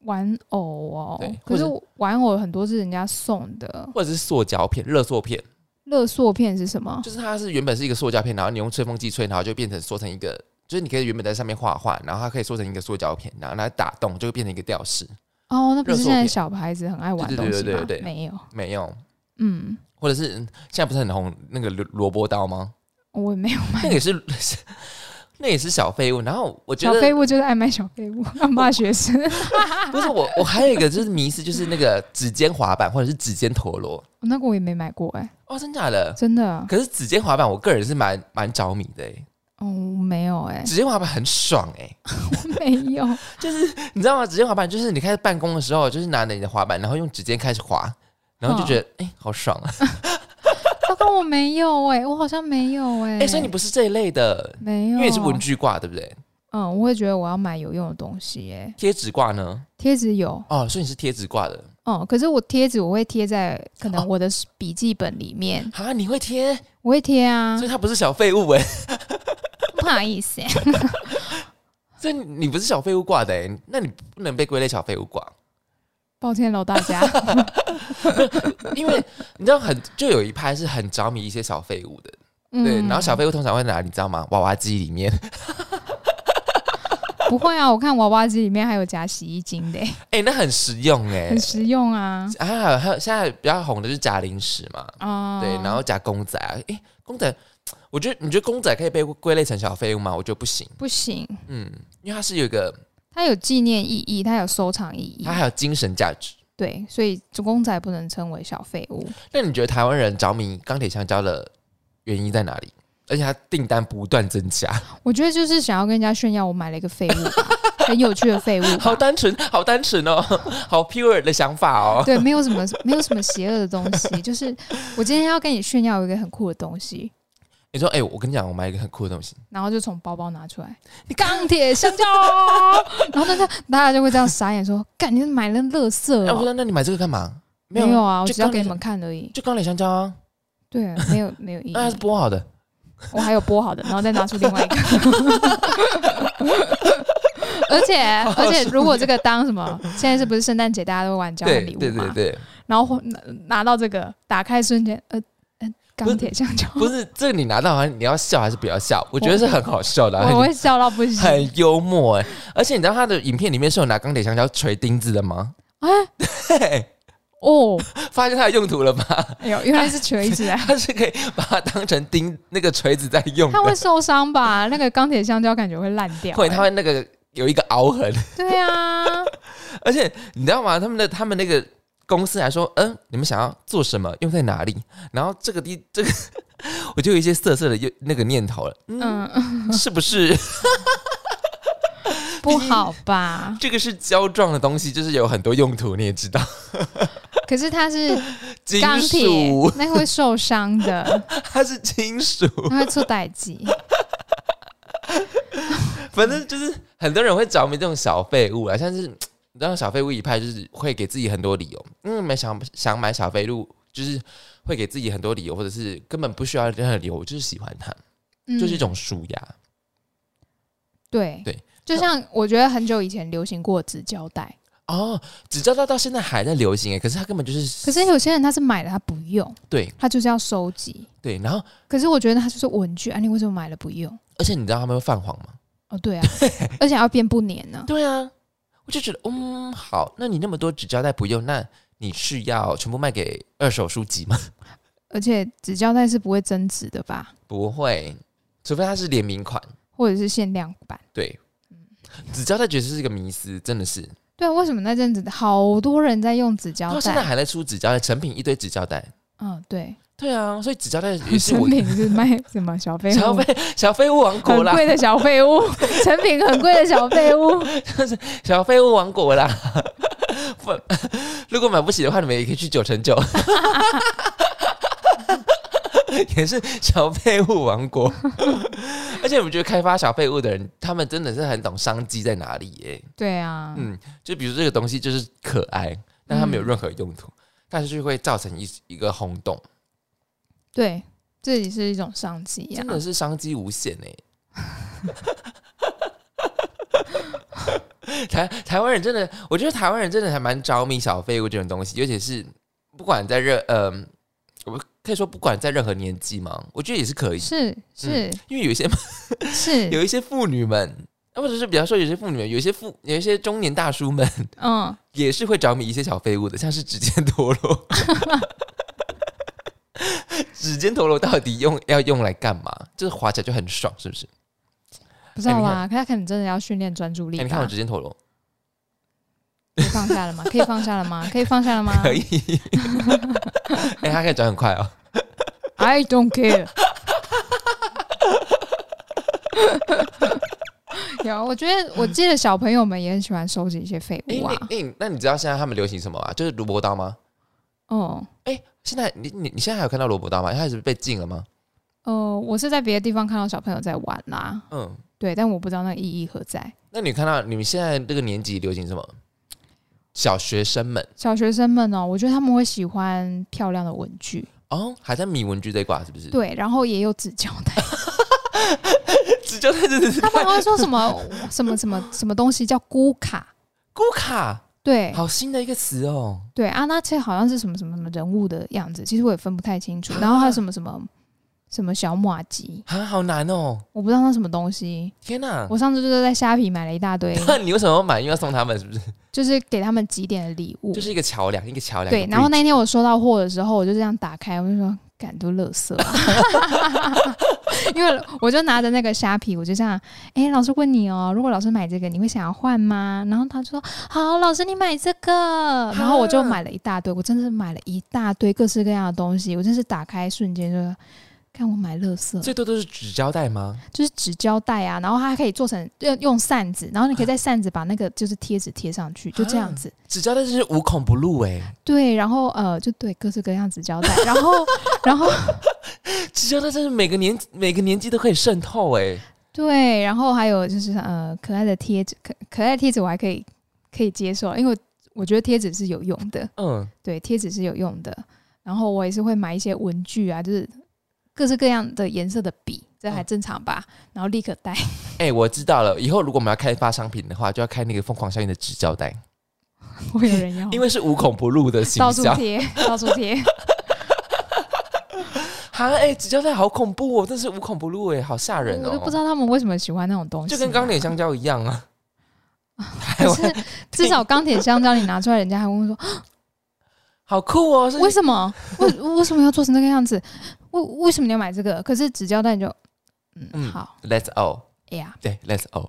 Speaker 1: 玩偶哦
Speaker 2: 对，
Speaker 1: 可是玩偶很多是人家送的。
Speaker 2: 或者是塑胶片、热塑片，
Speaker 1: 热塑片是什么？
Speaker 2: 就是它是原本是一个塑胶片，然后你用吹风机吹，然后就变成缩成一个，就是你可以原本在上面画画，然后它可以缩成一个塑胶片，然后来打洞就会变成一个吊饰。
Speaker 1: 哦，那不是现在小孩子很爱玩
Speaker 2: 对对
Speaker 1: 东西吗？
Speaker 2: 对对对对
Speaker 1: 没有，
Speaker 2: 没有，
Speaker 1: 嗯，
Speaker 2: 或者是嗯现在不是很红那个萝萝卜刀吗？
Speaker 1: 我也没有买。
Speaker 2: 那个也是，那也是小废物。然后我觉得
Speaker 1: 小废物就是爱买小废物，要 骂学生。
Speaker 2: 不是我，我还有一个就是迷思，就是那个指尖滑板或者是指尖陀螺。
Speaker 1: 那个我也没买过哎、
Speaker 2: 哦，真假的？
Speaker 1: 真的
Speaker 2: 可是指尖滑板，我个人是蛮蛮着迷的诶。
Speaker 1: 哦，没有哎、
Speaker 2: 指尖滑板很爽哎，我，
Speaker 1: 没有。
Speaker 2: 就是你知道吗？指尖滑板就是你开始办公的时候，就是拿着你的滑板，然后用指尖开始滑，然后就觉得哎、好爽啊！
Speaker 1: 糟糕，我没有哎、我好像没有哎、
Speaker 2: 哎、所以你不是这一类的，
Speaker 1: 没有，
Speaker 2: 因为你是文具挂，对不对？
Speaker 1: 嗯，我会觉得我要买有用的东西哎、
Speaker 2: 贴纸挂呢？
Speaker 1: 贴纸有，
Speaker 2: 哦，所以你是贴纸挂的
Speaker 1: 嗯，可是我贴纸我会贴在可
Speaker 2: 哦
Speaker 1: 能我的笔记本里面，
Speaker 2: 啊？你会贴，
Speaker 1: 我会贴啊
Speaker 2: 所以，它不是小废物哎、
Speaker 1: 不好意思、欸，
Speaker 2: 所以你不是小废物挂的哎、那你不能被归类小废物挂。
Speaker 1: 抱歉喽大家。
Speaker 2: 因为你知道很就有一派是很着迷一些小废物的，对，
Speaker 1: 嗯
Speaker 2: 然后小废物通常会在哪，你知道吗？娃娃机里面，
Speaker 1: 不会啊，我看娃娃机里面还有夹洗衣精的、欸，
Speaker 2: 哎、那很实用哎、
Speaker 1: 很实用啊。
Speaker 2: 还有还有现在比较红的就是夹零食嘛，
Speaker 1: 哦，
Speaker 2: 对，然后夹公仔啊，哎、公仔，我觉得你觉得公仔可以被归类成小废物吗？我觉得不行，
Speaker 1: 不行，
Speaker 2: 嗯，因为它是有一个，
Speaker 1: 它有纪念意义，它有收藏意义
Speaker 2: 它，还有精神价值。
Speaker 1: 对，所以公仔不能称为小废物。
Speaker 2: 那你觉得台湾人着迷钢铁香蕉的原因在哪里？而且它订单不断增加，
Speaker 1: 我觉得就是想要跟人家炫耀，我买了一个废物吧，很有趣的废物。
Speaker 2: 好单纯，好单纯哦，好 pure 的想法哦。
Speaker 1: 对，没有什么没有什么邪恶的东西，就是我今天要跟你炫耀一个很酷的东西，
Speaker 2: 你说，哎、我跟你讲，我买一个很酷的东西，
Speaker 1: 然后就从包包拿出来，钢铁香蕉，然后大家大家就会这样傻眼说：“干，你买了垃圾
Speaker 2: 哎、我
Speaker 1: 哦
Speaker 2: 说，那你买这个干嘛？？”
Speaker 1: 没有啊，我
Speaker 2: 就
Speaker 1: 只要给你们看而已。
Speaker 2: 就钢铁香蕉啊，
Speaker 1: 对，没有没有意义
Speaker 2: 那。它是剥好的。
Speaker 1: 我还有剥好的，然后再拿出另外一个。而且 而且，如果这个当什么，现在是不是圣诞节大家都会玩交换
Speaker 2: 对
Speaker 1: 礼物嘛？
Speaker 2: 对对对，
Speaker 1: 然后拿拿到这个，打开瞬间，呃呃，钢铁香蕉，
Speaker 2: 不是这个你拿到，好像你要笑还是不要笑？我觉得是很好笑的啊、
Speaker 1: 我 会笑到不行。
Speaker 2: 很幽默哎、而且你知道他的影片里面是有拿钢铁香蕉锤钉子的吗？
Speaker 1: 哎
Speaker 2: 对，
Speaker 1: 哦，
Speaker 2: 发现它的用途了吧？
Speaker 1: 哎呦，原来是锤子啊！
Speaker 2: 它是可以把它当成钉那个锤子在用的，
Speaker 1: 它会受伤吧？那个钢铁香蕉感觉会烂掉、
Speaker 2: 会
Speaker 1: 哎
Speaker 2: 它会那个有一个凹痕，
Speaker 1: 对啊，
Speaker 2: 而且你知道吗？他们的他们那个公司还说，嗯，你们想要做什么，用在哪里？然后这个地这个，我就有一些色色的又那个念头了，嗯，
Speaker 1: 嗯，
Speaker 2: 是不是？
Speaker 1: 不好吧？
Speaker 2: 这个是胶状的东西，就是有很多用途，你也知道，
Speaker 1: 可是它是
Speaker 2: 金
Speaker 1: 钢铁
Speaker 2: 属，，
Speaker 1: 那会受伤的，
Speaker 2: 它是金属，
Speaker 1: 它会出歹疾。
Speaker 2: 反正就是很多人会着迷这种小废物啊，像是你知道小废物一派就是会给自己很多理由，嗯，没想想买小废物，就是会给自己很多理由，或者是根本不需要任何理由，我就是喜欢它，
Speaker 1: 嗯
Speaker 2: 就是一种舒压。
Speaker 1: 对
Speaker 2: 对，
Speaker 1: 就像我觉得很久以前流行过纸胶带，
Speaker 2: 哦，纸胶带到现在还在流行哎，可是它根本就是
Speaker 1: 可是有些人他是买了他不用，
Speaker 2: 对
Speaker 1: 他就是要收集。
Speaker 2: 对，然后
Speaker 1: 可是我觉得他就是文具啊，你为什么买了不用？
Speaker 2: 而且你知道他们会泛黄吗？
Speaker 1: 哦，对啊，而且要变不粘呢。
Speaker 2: 对啊，我就觉得嗯好，那你那么多纸胶带不用，那你是要全部卖给二手书籍吗？
Speaker 1: 而且纸胶带是不会增值的吧？
Speaker 2: 不会，除非它是联名款。
Speaker 1: 或者是限量版？
Speaker 2: 对，纸胶带绝对是一个迷思，真的是。
Speaker 1: 对啊，为什么那阵子好多人在用纸胶
Speaker 2: 到现在？还在出纸胶带，成品一堆纸胶带。
Speaker 1: 嗯，对，
Speaker 2: 对啊，所以纸胶带也是我
Speaker 1: 成品是卖什么小废物？
Speaker 2: 小废小废物王国啦，
Speaker 1: 贵的小废物，成品很贵的小废物。
Speaker 2: 小废物王国啦。不，如果买不起的话，你们也可以去九成九，也是小废物王国。而且我们觉得开发小废物的人，他们真的是很懂商机在哪里耶。
Speaker 1: 对啊，
Speaker 2: 嗯，就比如这个东西就是可爱，但它没有任何用途，但是就会造成一一个轰动，
Speaker 1: 对，这也是一种商机啊
Speaker 2: 真。的是商机无限哎。台台湾人真的，我觉得台湾人真的还蛮着迷小废物这种东西，尤其是不管在任呃，我们可以说不管在任何年纪嘛，我觉得也是可以，
Speaker 1: 是是
Speaker 2: 因为有一些
Speaker 1: 是，
Speaker 2: 有一些妇女们，或者是比方说有些妇女们，有一些妇有一些中年大叔们，
Speaker 1: 嗯，
Speaker 2: 也是会着迷一些小废物的，像是指尖陀螺。指尖陀螺到底用要用来干嘛？就是滑起来就很爽，是不是？
Speaker 1: 不知道
Speaker 2: 哎你
Speaker 1: 吧？可他可能真的要训练专注力
Speaker 2: 哎、你看我？指尖陀螺，
Speaker 1: 可以放下了吗？可以放下了吗？可以放下了吗？
Speaker 2: 可以。哎、他可以转很快哦。
Speaker 1: I don't care。有，我觉得我记得小朋友们也很喜欢收集一些废
Speaker 2: 哎、
Speaker 1: 物啊。
Speaker 2: 你你那你知道现在他们流行什么吗？就是萝卜刀吗？
Speaker 1: 哦，
Speaker 2: 哎、现在你你你现在还有看到萝卜刀吗？它还是被禁了吗？
Speaker 1: 呃，我是在别的地方看到小朋友在玩啦，
Speaker 2: 嗯，
Speaker 1: 对，但我不知道那意义何在。
Speaker 2: 那你看到你们现在这个年纪流行什么？小学生们
Speaker 1: 小学生们哦，我觉得他们会喜欢漂亮的文具，
Speaker 2: 哦，还在米文具这一挂是不是？，
Speaker 1: 对，然后也有纸胶带，
Speaker 2: 纸胶带真的是
Speaker 1: 他们还会说什么什么什么什么东西叫咕卡，
Speaker 2: 咕卡，
Speaker 1: 对
Speaker 2: 好新的一个词哦。
Speaker 1: 对啊，那这好像是什么什么什么人物的样子，其实我也分不太清楚。然后还有什么什么什么小马吉，
Speaker 2: 啊，好难哦！
Speaker 1: 我不知道那什么东西。
Speaker 2: 天哪，
Speaker 1: 我上次就是在虾皮买了一大堆，
Speaker 2: 那你为什么要买？因为要送他们是不是？
Speaker 1: 就是给他们几点的礼物。
Speaker 2: 就是一个桥梁，一个桥梁。
Speaker 1: 对然后那天我收到货的时候，我就这样打开，我就说：“感都乐色啊！” 因为我就拿着那个虾皮，我就这样，哎、老师问你哦，如果老师买这个，你会想要换吗？然后他就说：“好，老师你买这个。”然后我就买了一大堆，我真的是买了一大堆各式各样的东西，我真是打开瞬间就。看我买乐色，
Speaker 2: 最多都是纸胶带吗？
Speaker 1: 就是纸胶带啊，然后它还可以做成用用扇子，然后你可以在扇子把那个就是贴纸贴上去，就这样子。
Speaker 2: 纸胶带真是无孔不入哎、
Speaker 1: 对，然后呃，就对各式各样纸胶带，然后然后
Speaker 2: 纸胶带真是每个年每个年纪都可以渗透哎、
Speaker 1: 对，然后还有就是呃，可爱的贴纸，可可爱的贴纸我还可以可以接受，因为我我觉得贴纸是有用的，
Speaker 2: 嗯，
Speaker 1: 对，贴纸是有用的。然后我也是会买一些文具啊，就是各式各样的颜色的笔，这还
Speaker 2: 嗯
Speaker 1: 正常吧？然后立可带，
Speaker 2: 哎、我知道了，以后如果我们要开发商品的话，就要开那个疯狂效应的纸胶带，
Speaker 1: 会有人要，
Speaker 2: 因为是无孔不入的形
Speaker 1: 到处
Speaker 2: 象。
Speaker 1: 贴，到处贴。
Speaker 2: 哈，哎、纸胶带好恐怖哦，真是无孔不入哎，好吓人哦。
Speaker 1: 我就不知道他们为什么喜欢那种东西，
Speaker 2: 就跟钢铁香蕉一样啊。台湾
Speaker 1: 可是至少钢铁香蕉你拿出来，人家还会说
Speaker 2: 好酷哦，是
Speaker 1: 为什么？为为什么要做成这个样子？为为什么你要买这个？可是纸胶带你就嗯
Speaker 2: 嗯
Speaker 1: 好
Speaker 2: ，Let's all
Speaker 1: 哎呀，
Speaker 2: 对 Let's all。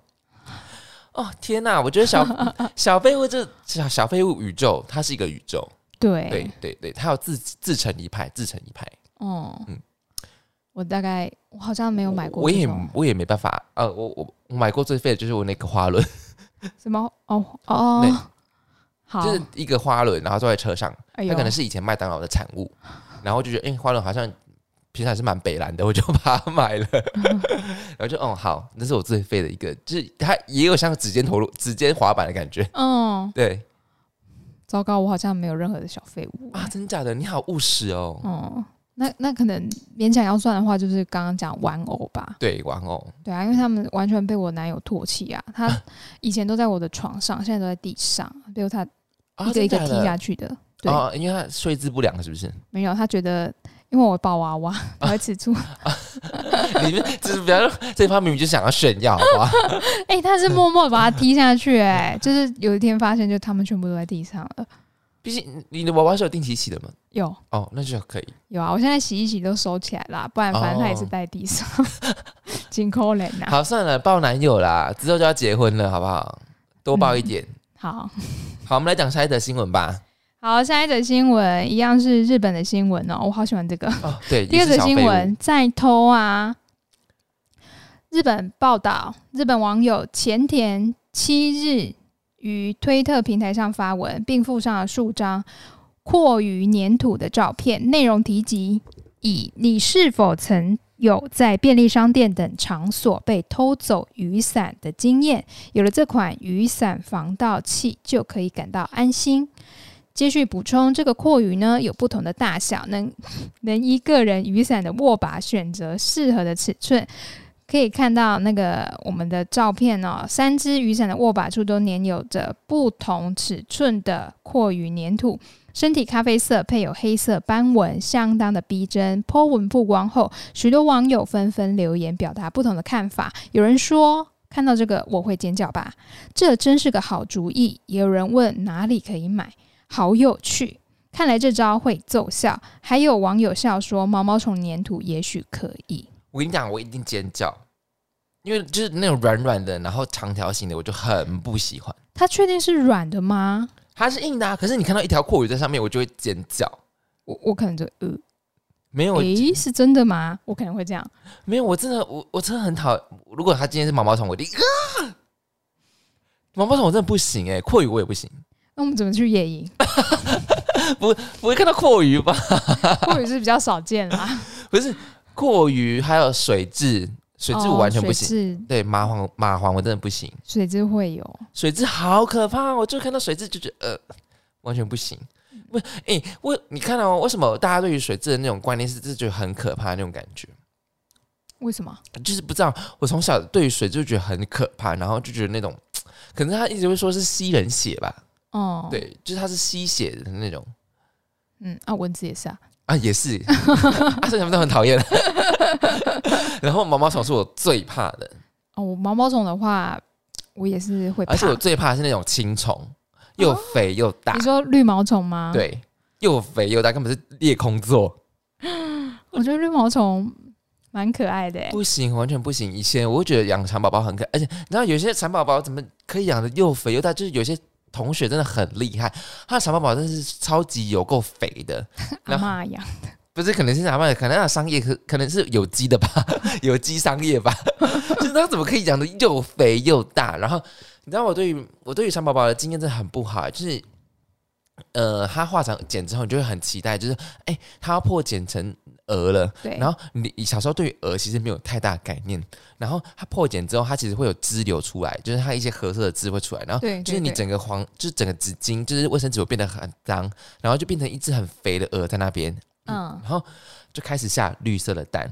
Speaker 2: 哦天哪，我觉得小 小废物这小小废物宇宙，它是一个宇宙，
Speaker 1: 对。
Speaker 2: 对对对，它有自自成一派，自成一派。
Speaker 1: 哦，
Speaker 2: 嗯。
Speaker 1: 我大概我好像没有买过
Speaker 2: 我也我也没办法，呃，我我我买过最废的就是我那个花轮，
Speaker 1: 什么？哦哦，好，
Speaker 2: 就是一个花轮，然后坐在车上，
Speaker 1: 哎
Speaker 2: 它可能是以前麦当劳的产物，然后就觉得，哎、花轮好像平常还是蛮北蓝的，我就把它买了，然后就，哦，好，那是我最废的一个，就是它也有像指尖陀螺、指尖滑板的感觉，
Speaker 1: 嗯，
Speaker 2: 对。
Speaker 1: 糟糕，我好像没有任何的小废物。
Speaker 2: 啊，真假的，你好务实哦，
Speaker 1: 哦，那那可能勉强要算的话，就是刚刚讲玩偶吧。
Speaker 2: 对，玩偶。
Speaker 1: 对啊，因为他们完全被我男友唾弃啊！他 以前都在我的床上，现在都在地上，被他一个一个踢下去的。对，
Speaker 2: 因为他睡姿不良，是不是？
Speaker 1: 没有，他觉得因为我抱娃娃，他会吃醋。
Speaker 2: 你们就是比方说这方明明就想要炫耀，好不好？
Speaker 1: 哎，他是默默把他踢下去，哎，就是有一天发现，就他们全部都在地上了。
Speaker 2: 毕竟你的娃娃是有定期洗的吗？
Speaker 1: 有
Speaker 2: 哦，那就可以。
Speaker 1: 有啊，我现在洗一洗都收起来啦，不然反正他也是在地上。金扣脸呐。
Speaker 2: 好，算了，抱男友啦，之后就要结婚了，好不好？多抱一点。
Speaker 1: 好，
Speaker 2: 好，我们来讲下一则新闻吧。
Speaker 1: 好，下一则新闻一样是日本的新闻哦，我好喜欢这个。
Speaker 2: 哦，对。
Speaker 1: 第二则新闻在偷啊！日本报道，日本网友前田七日。于推特平台上发文，并附上了数张阔于粘土的照片，内容提及以你是否曾有在便利商店等场所被偷走雨伞的经验？有了这款雨伞防盗器，就可以感到安心。继续补充，这个阔雨呢有不同的大小，能 能依个人雨伞的握把选择适合的尺寸。可以看到那个我们的照片哦，三只雨伞的握把处都粘有着不同尺寸的阔雨粘土，身体咖啡色配有黑色斑纹，相当的逼真。po 文曝光后，许多网友纷纷留言表达不同的看法。有人说看到这个我会尖叫吧，这真是个好主意。也有人问哪里可以买，好有趣，看来这招会奏效。还有网友笑说毛毛虫粘土也许可以。
Speaker 2: 我跟你讲，我一定尖叫，因为就是那种软软的，然后长条形的，我就很不喜欢。
Speaker 1: 它确定是软的吗？
Speaker 2: 它是硬的，啊可是你看到一条阔鱼在上面，我就会尖叫。
Speaker 1: 我我可能就呃，
Speaker 2: 没有，
Speaker 1: 诶，是真的吗？我可能会这样。
Speaker 2: 没有，我真的，我我真的很讨。如果它今天是毛毛虫，我一定啊，毛毛虫我真的不行哎，阔鱼我也不行。
Speaker 1: 那我们怎么去野营？
Speaker 2: 不不会看到阔鱼吧？
Speaker 1: 阔鱼是比较少见啦，
Speaker 2: 不是。阔鱼还有水蛭，水蛭我完全不行。对蚂蟥，蚂蟥我真的不行。
Speaker 1: 水蛭会有，
Speaker 2: 水蛭好可怕，我就看到水蛭就觉得呃，完全不行。不，哎，我你看到为什么大家对于水蛭的那种观念是，就觉得很可怕那种感觉？
Speaker 1: 为什么？
Speaker 2: 就是不知道，我从小对于水就觉得很可怕，然后就觉得那种，可能他一直会说是吸人血吧。哦，对，就是它是吸血的那种。
Speaker 1: 嗯，啊，蚊子也是啊。
Speaker 2: 啊，也是，啊，所以他们都很讨厌。然后毛毛虫是我最怕的。
Speaker 1: 哦，毛毛虫的话，我也是会，
Speaker 2: 而且我最怕的是那种青虫，又肥又大。
Speaker 1: 你说绿毛虫吗？
Speaker 2: 对，又肥又大，根本是裂空座。
Speaker 1: 我觉得绿毛虫蛮可爱的。
Speaker 2: 不行，完全不行。以前我会觉得养蚕宝宝很可爱，而且你知道有些蚕宝宝怎么可以养的又肥又大？就是有些。同学真的很厉害，他的小宝宝真是超级有够肥的。
Speaker 1: 阿妈养的
Speaker 2: 不是，可能是阿妈，可能要商业，可可能是有机的吧，有机商业吧。就是他怎么可以养的又肥又大？然后你知道我对于我对于蚕宝宝的经验真的很不好，就是。呃，他化成茧之后，你就会很期待，就是哎，他要破茧成蛾了。
Speaker 1: 对。
Speaker 2: 然后你小时候对于蛾其实没有太大概念，然后它破茧之后，它其实会有汁流出来，就是它一些褐色的汁会出来，然后就是你整个黄，就是整个纸巾，就是卫生纸会变得很脏，然后就变成一只很肥的鹅在那边。嗯。然后就开始下绿色的蛋，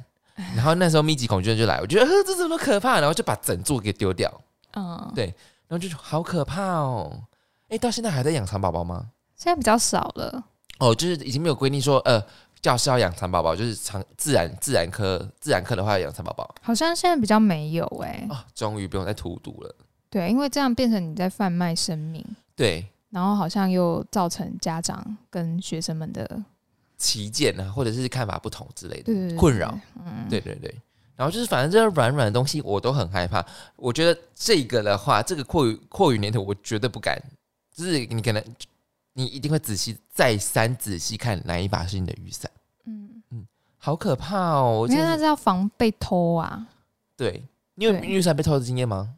Speaker 2: 然后那时候密集恐惧症就来，我觉得呵，这怎么可怕？然后就把整座给丢掉。嗯。对。然后就好可怕哦！哎，到现在还在养蚕宝宝吗？
Speaker 1: 现在比较少了
Speaker 2: 哦，就是已经没有规定说，呃，教师要养蚕宝宝，就是长自然自然科自然科的话要养蚕宝宝，
Speaker 1: 好像现在比较没有哎，
Speaker 2: 啊，终于不用再荼毒了，
Speaker 1: 对，因为这样变成你在贩卖生命，
Speaker 2: 对，
Speaker 1: 然后好像又造成家长跟学生们的
Speaker 2: 旗舰啊，或者是看法不同之类的困扰，嗯，对对对，然后就是反正这些软软的东西我都很害怕，我觉得这个的话，这个阔语阔语年头我绝对不敢，就是你可能。你一定会仔细再三仔细看哪一把是你的雨伞。嗯嗯，好可怕哦！
Speaker 1: 因为他是要防被偷啊。
Speaker 2: 对，你有雨伞被偷的经验吗？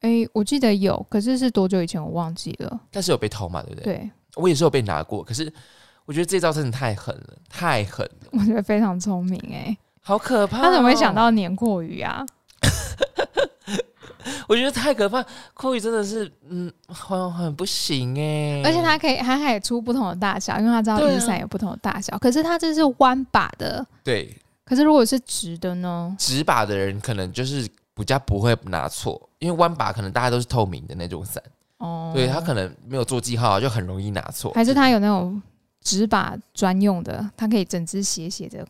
Speaker 1: 哎，我记得有，可是是多久以前我忘记了。
Speaker 2: 但是有被偷嘛？对不对？
Speaker 1: 对，
Speaker 2: 我也是有被拿过。可是我觉得这招真的太狠了，太狠了。
Speaker 1: 我觉得非常聪明哎，
Speaker 2: 好可怕！
Speaker 1: 他怎么会想到粘阔鱼啊？
Speaker 2: 我觉得太可怕，酷鱼真的是，嗯，很很不行哎。
Speaker 1: 而且它可以，它还出不同的大小，因为它知道雨伞有不同的大小。可是它这是弯把的，
Speaker 2: 对。
Speaker 1: 可是如果是直的呢？
Speaker 2: 直把的人可能就是比较不会拿错，因为弯把可能大家都是透明的那种伞，哦，对，他可能没有做记号，就很容易拿错。
Speaker 1: 还是他有那种直把专用的，它可以整只斜斜的，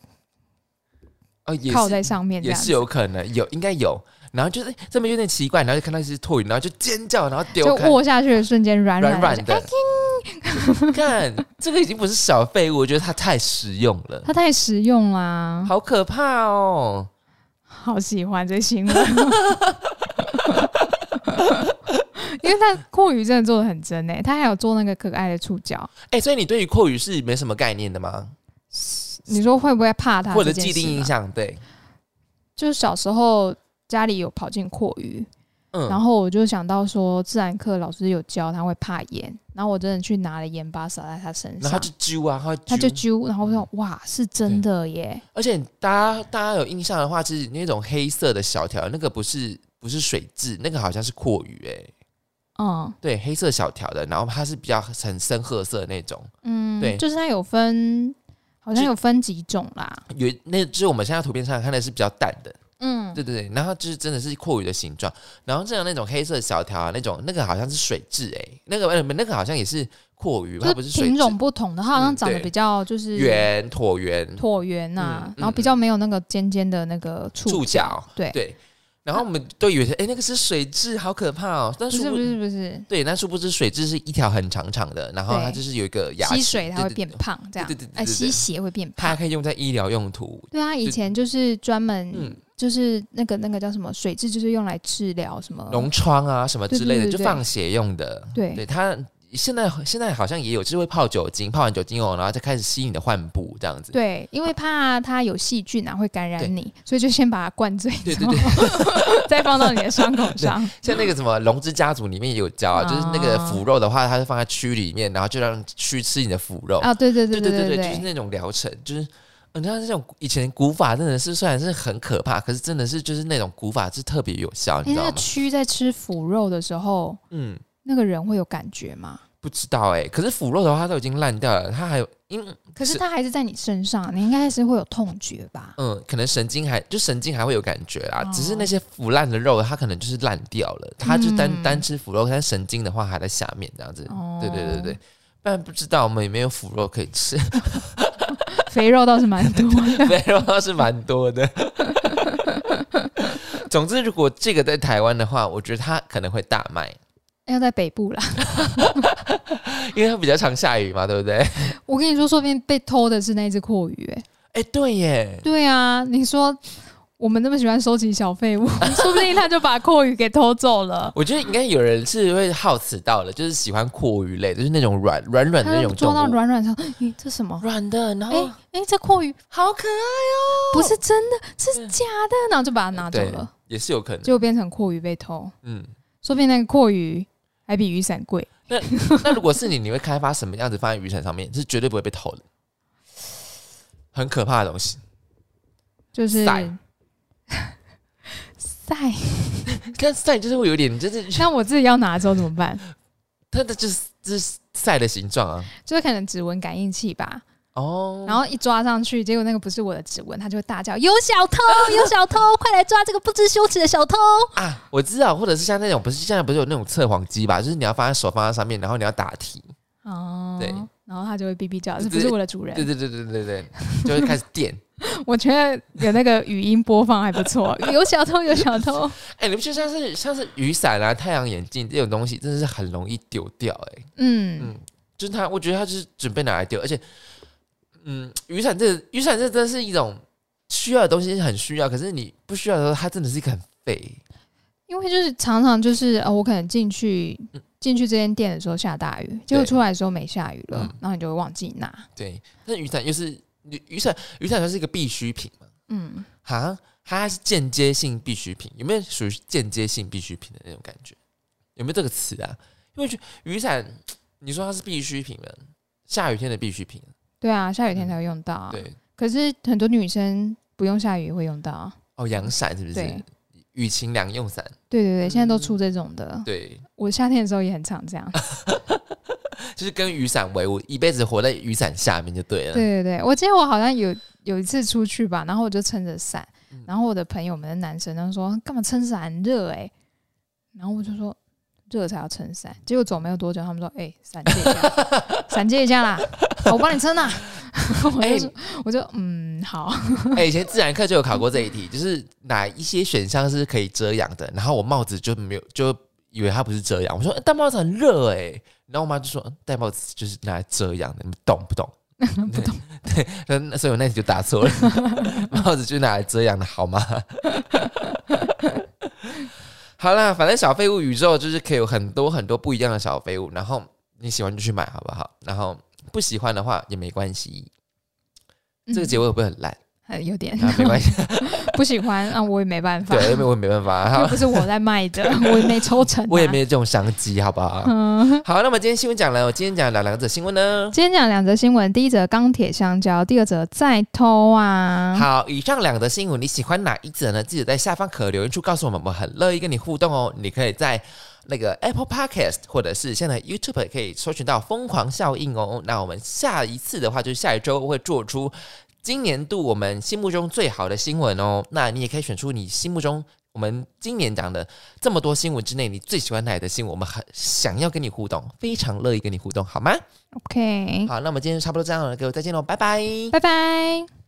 Speaker 2: 哦，
Speaker 1: 靠在上面，
Speaker 2: 也是有可能有，应该有。然后就是这边有点奇怪，然后就看到一只兔鱼，然后就尖叫，然后丢，
Speaker 1: 就握下去的瞬间软
Speaker 2: 软
Speaker 1: 软
Speaker 2: 的。看，这个已经不是小废物，我觉得它太实用了，
Speaker 1: 它太实用啦，
Speaker 2: 好可怕哦！
Speaker 1: 好喜欢这新闻，因为它阔鱼真的做的很真诶，它还有做那个可爱的触角。
Speaker 2: 哎，所以你对于阔鱼是没什么概念的吗？
Speaker 1: 你说会不会怕它？
Speaker 2: 或者既定印象？对，
Speaker 1: 就是小时候。家里有跑进阔鱼，嗯，然后我就想到说，自然课老师有教他会怕盐，然后我真的去拿了盐巴撒在他身上，
Speaker 2: 然后他就揪啊，他
Speaker 1: 他就揪，然后我说哇，是真的耶！
Speaker 2: 而且大家大家有印象的话，是那种黑色的小条，那个不是不是水蛭，那个好像是阔鱼哎，嗯，对，黑色小条的，然后它是比较很深褐色的那种，嗯，对，
Speaker 1: 就是它有分，好像有分几种啦，
Speaker 2: 有那就是我们现在图片上看的是比较淡的。嗯，对对对，然后就是真的是阔鱼的形状，然后这样那种黑色小条啊，那种那个好像是水蛭哎，那个呃那个好像也是阔鱼，它不是
Speaker 1: 品种不同的，它好像长得比较就是
Speaker 2: 圆椭圆。
Speaker 1: 椭圆呐，然后比较没有那个尖尖的那个触角，对。
Speaker 2: 对。然后我们都以为哎，那个是水蛭，好可怕哦！但
Speaker 1: 是不是不是？
Speaker 2: 对，但殊不知水蛭是一条很长长的，然后它就是有一个牙
Speaker 1: 吸水，它会变胖，这样对对对，哎，吸血会变胖，
Speaker 2: 它可以用在医疗用途。
Speaker 1: 对啊，以前就是专门，就是那个那个叫什么水蛭，就是用来治疗什么
Speaker 2: 脓疮啊什么之类的，就放血用的。
Speaker 1: 对，
Speaker 2: 对它。现在现在好像也有，就是会泡酒精，泡完酒精哦，然后再开始吸你的患部这样子。
Speaker 1: 对，因为怕它有细菌啊，会感染你，所以就先把它灌醉，
Speaker 2: 对对对，
Speaker 1: 再放到你的伤口上。
Speaker 2: 像那个什么龙之家族里面也有教啊，就是那个腐肉的话，它是放在蛆里面，然后就让蛆吃你的腐肉
Speaker 1: 啊。对对对
Speaker 2: 对对对，就是那种疗程，就是你看这种以前古法真的是虽然是很可怕，可是真的是就是那种古法是特别有效，你知道吗？
Speaker 1: 蛆在吃腐肉的时候，嗯，那个人会有感觉吗？
Speaker 2: 不知道哎，可是腐肉的话，它都已经烂掉了，它还有因，
Speaker 1: 可是它还是在你身上，你应该是会有痛觉吧？
Speaker 2: 嗯，可能神经还就神经还会有感觉啦，只是那些腐烂的肉，它可能就是烂掉了，它就单单吃腐肉，但神经的话还在下面这样子。对对对对，不然不知道我们有没有腐肉可以吃，
Speaker 1: 肥肉倒是蛮多，
Speaker 2: 肥肉倒是蛮多的。总之，如果这个在台湾的话，我觉得它可能会大卖。
Speaker 1: 要在北部啦，
Speaker 2: 因为它比较常下雨嘛，对不对？
Speaker 1: 我跟你说，说不定被偷的是那只阔鱼，哎，
Speaker 2: 哎，对耶，
Speaker 1: 对啊，你说我们那么喜欢收集小废物，说不定他就把阔鱼给偷走了。
Speaker 2: 我觉得应该有人是会好此到了，就是喜欢阔鱼类，就是那种软软软的那种，
Speaker 1: 抓到软软上，咦，这什么
Speaker 2: 软的？然后，
Speaker 1: 哎，这阔鱼
Speaker 2: 好可爱哦，
Speaker 1: 不是真的，是假的，然后就把它拿走了，
Speaker 2: 也是有可能，
Speaker 1: 就变成阔鱼被偷。嗯，说不定那个阔鱼。还比雨伞贵。
Speaker 2: 那那如果是你，你会开发什么样子放在雨伞上面？是绝对不会被偷的，很可怕的东西。
Speaker 1: 就是晒，晒，
Speaker 2: 但晒就是会有点，就是
Speaker 1: 那我自己要拿的时候怎么办？
Speaker 2: 它的就是就是晒的形状啊，
Speaker 1: 就是可能指纹感应器吧。哦，然后一抓上去，结果那个不是我的指纹，他就会大叫：“有小偷，有小偷，快来抓这个不知羞耻的小偷！”
Speaker 2: 啊，我知道，或者是像那种不是现在不是有那种测谎机吧？就是你要放在手放在上面，然后你要打题哦，对，
Speaker 1: 然后他就会哔哔叫，这不是我的主人，
Speaker 2: 对对对对对对，就会开始电。
Speaker 1: 我觉得有那个语音播放还不错，有小偷，有小偷。
Speaker 2: 哎，你不觉得像是像是雨伞啊、太阳眼镜这种东西，真的是很容易丢掉？哎，嗯嗯，就是他，我觉得他就是准备拿来丢，而且。嗯，雨伞这雨伞这真是一种需要的东西，很需要。可是你不需要的时候，它真的是一个很废。
Speaker 1: 因为就是常常就是呃，我可能进去进去这间店的时候下大雨，结果出来的时候没下雨了，然后你就会忘记拿。
Speaker 2: 对，那雨伞又是雨伞，雨伞它是一个必需品嘛？嗯，哈，它是间接性必需品，有没有属于间接性必需品的那种感觉？有没有这个词啊？因为雨伞，你说它是必需品了，下雨天的必需品。
Speaker 1: 对啊，下雨天才会用到。对，可是很多女生不用下雨也会用到。
Speaker 2: 哦，阳伞是不是？
Speaker 1: 对，
Speaker 2: 雨晴两用伞。
Speaker 1: 对对对，现在都出这种的。
Speaker 2: 对，
Speaker 1: 我夏天的时候也很常这样。
Speaker 2: 就是跟雨伞为伍，一辈子活在雨伞下面就对了。
Speaker 1: 对对对，我记得我好像有有一次出去吧，然后我就撑着伞，
Speaker 2: 嗯
Speaker 1: 然后我的朋友们的男生都说干嘛撑伞很热哎、然后我就说热才要撑伞，结果走没有多久，他们说哎伞、借一下，伞借一下啦，我帮你撑啊。我就说、我就嗯好，
Speaker 2: 哎、以前自然课就有考过这一题，就是哪一些选项是可以遮阳的，然后我帽子就没有，就以为它不是遮阳。我说、欸戴帽子很热哎、然后我妈就说嗯戴帽子就是拿来遮阳的，你们懂不懂？
Speaker 1: 不懂。
Speaker 2: 对，所以我那题就答错了，帽子就是拿来遮阳的好吗？好啦，反正小废物宇宙就是可以有很多很多不一样的小废物，然后你喜欢就去买好不好？然后不喜欢的话也没关系。这个结尾会不会很烂？
Speaker 1: 嗯有点
Speaker 2: 啊，没关系，
Speaker 1: 不喜欢啊，我也没办法，
Speaker 2: 对，因为我也没办法，
Speaker 1: 又
Speaker 2: 好
Speaker 1: 不是我在卖的，我也没抽成、啊，
Speaker 2: 我也没有这种商机，好不好？
Speaker 1: 嗯。
Speaker 2: 好，那么今天新闻讲了，我今天讲了两则新闻呢。
Speaker 1: 今天讲两则新闻，第一则钢铁香蕉，第二则再偷啊。
Speaker 2: 好，以上两则新闻你喜欢哪一则呢？记得在下方可留言处告诉我们，我们很乐意跟你互动哦。你可以在那个 Apple Podcast 或者是现在 YouTube 可以搜寻到“疯狂效应”哦。那我们下一次的话，就是下一周会做出今年度我们心目中最好的新闻哦。那你也可以选出你心目中我们今年讲的这么多新闻之内，你最喜欢哪一则新闻？我们很想要跟你互动，非常乐意跟你互动，好吗
Speaker 1: ？OK，
Speaker 2: 好，那我们今天差不多这样了，各位再见喽，拜拜。
Speaker 1: 拜拜。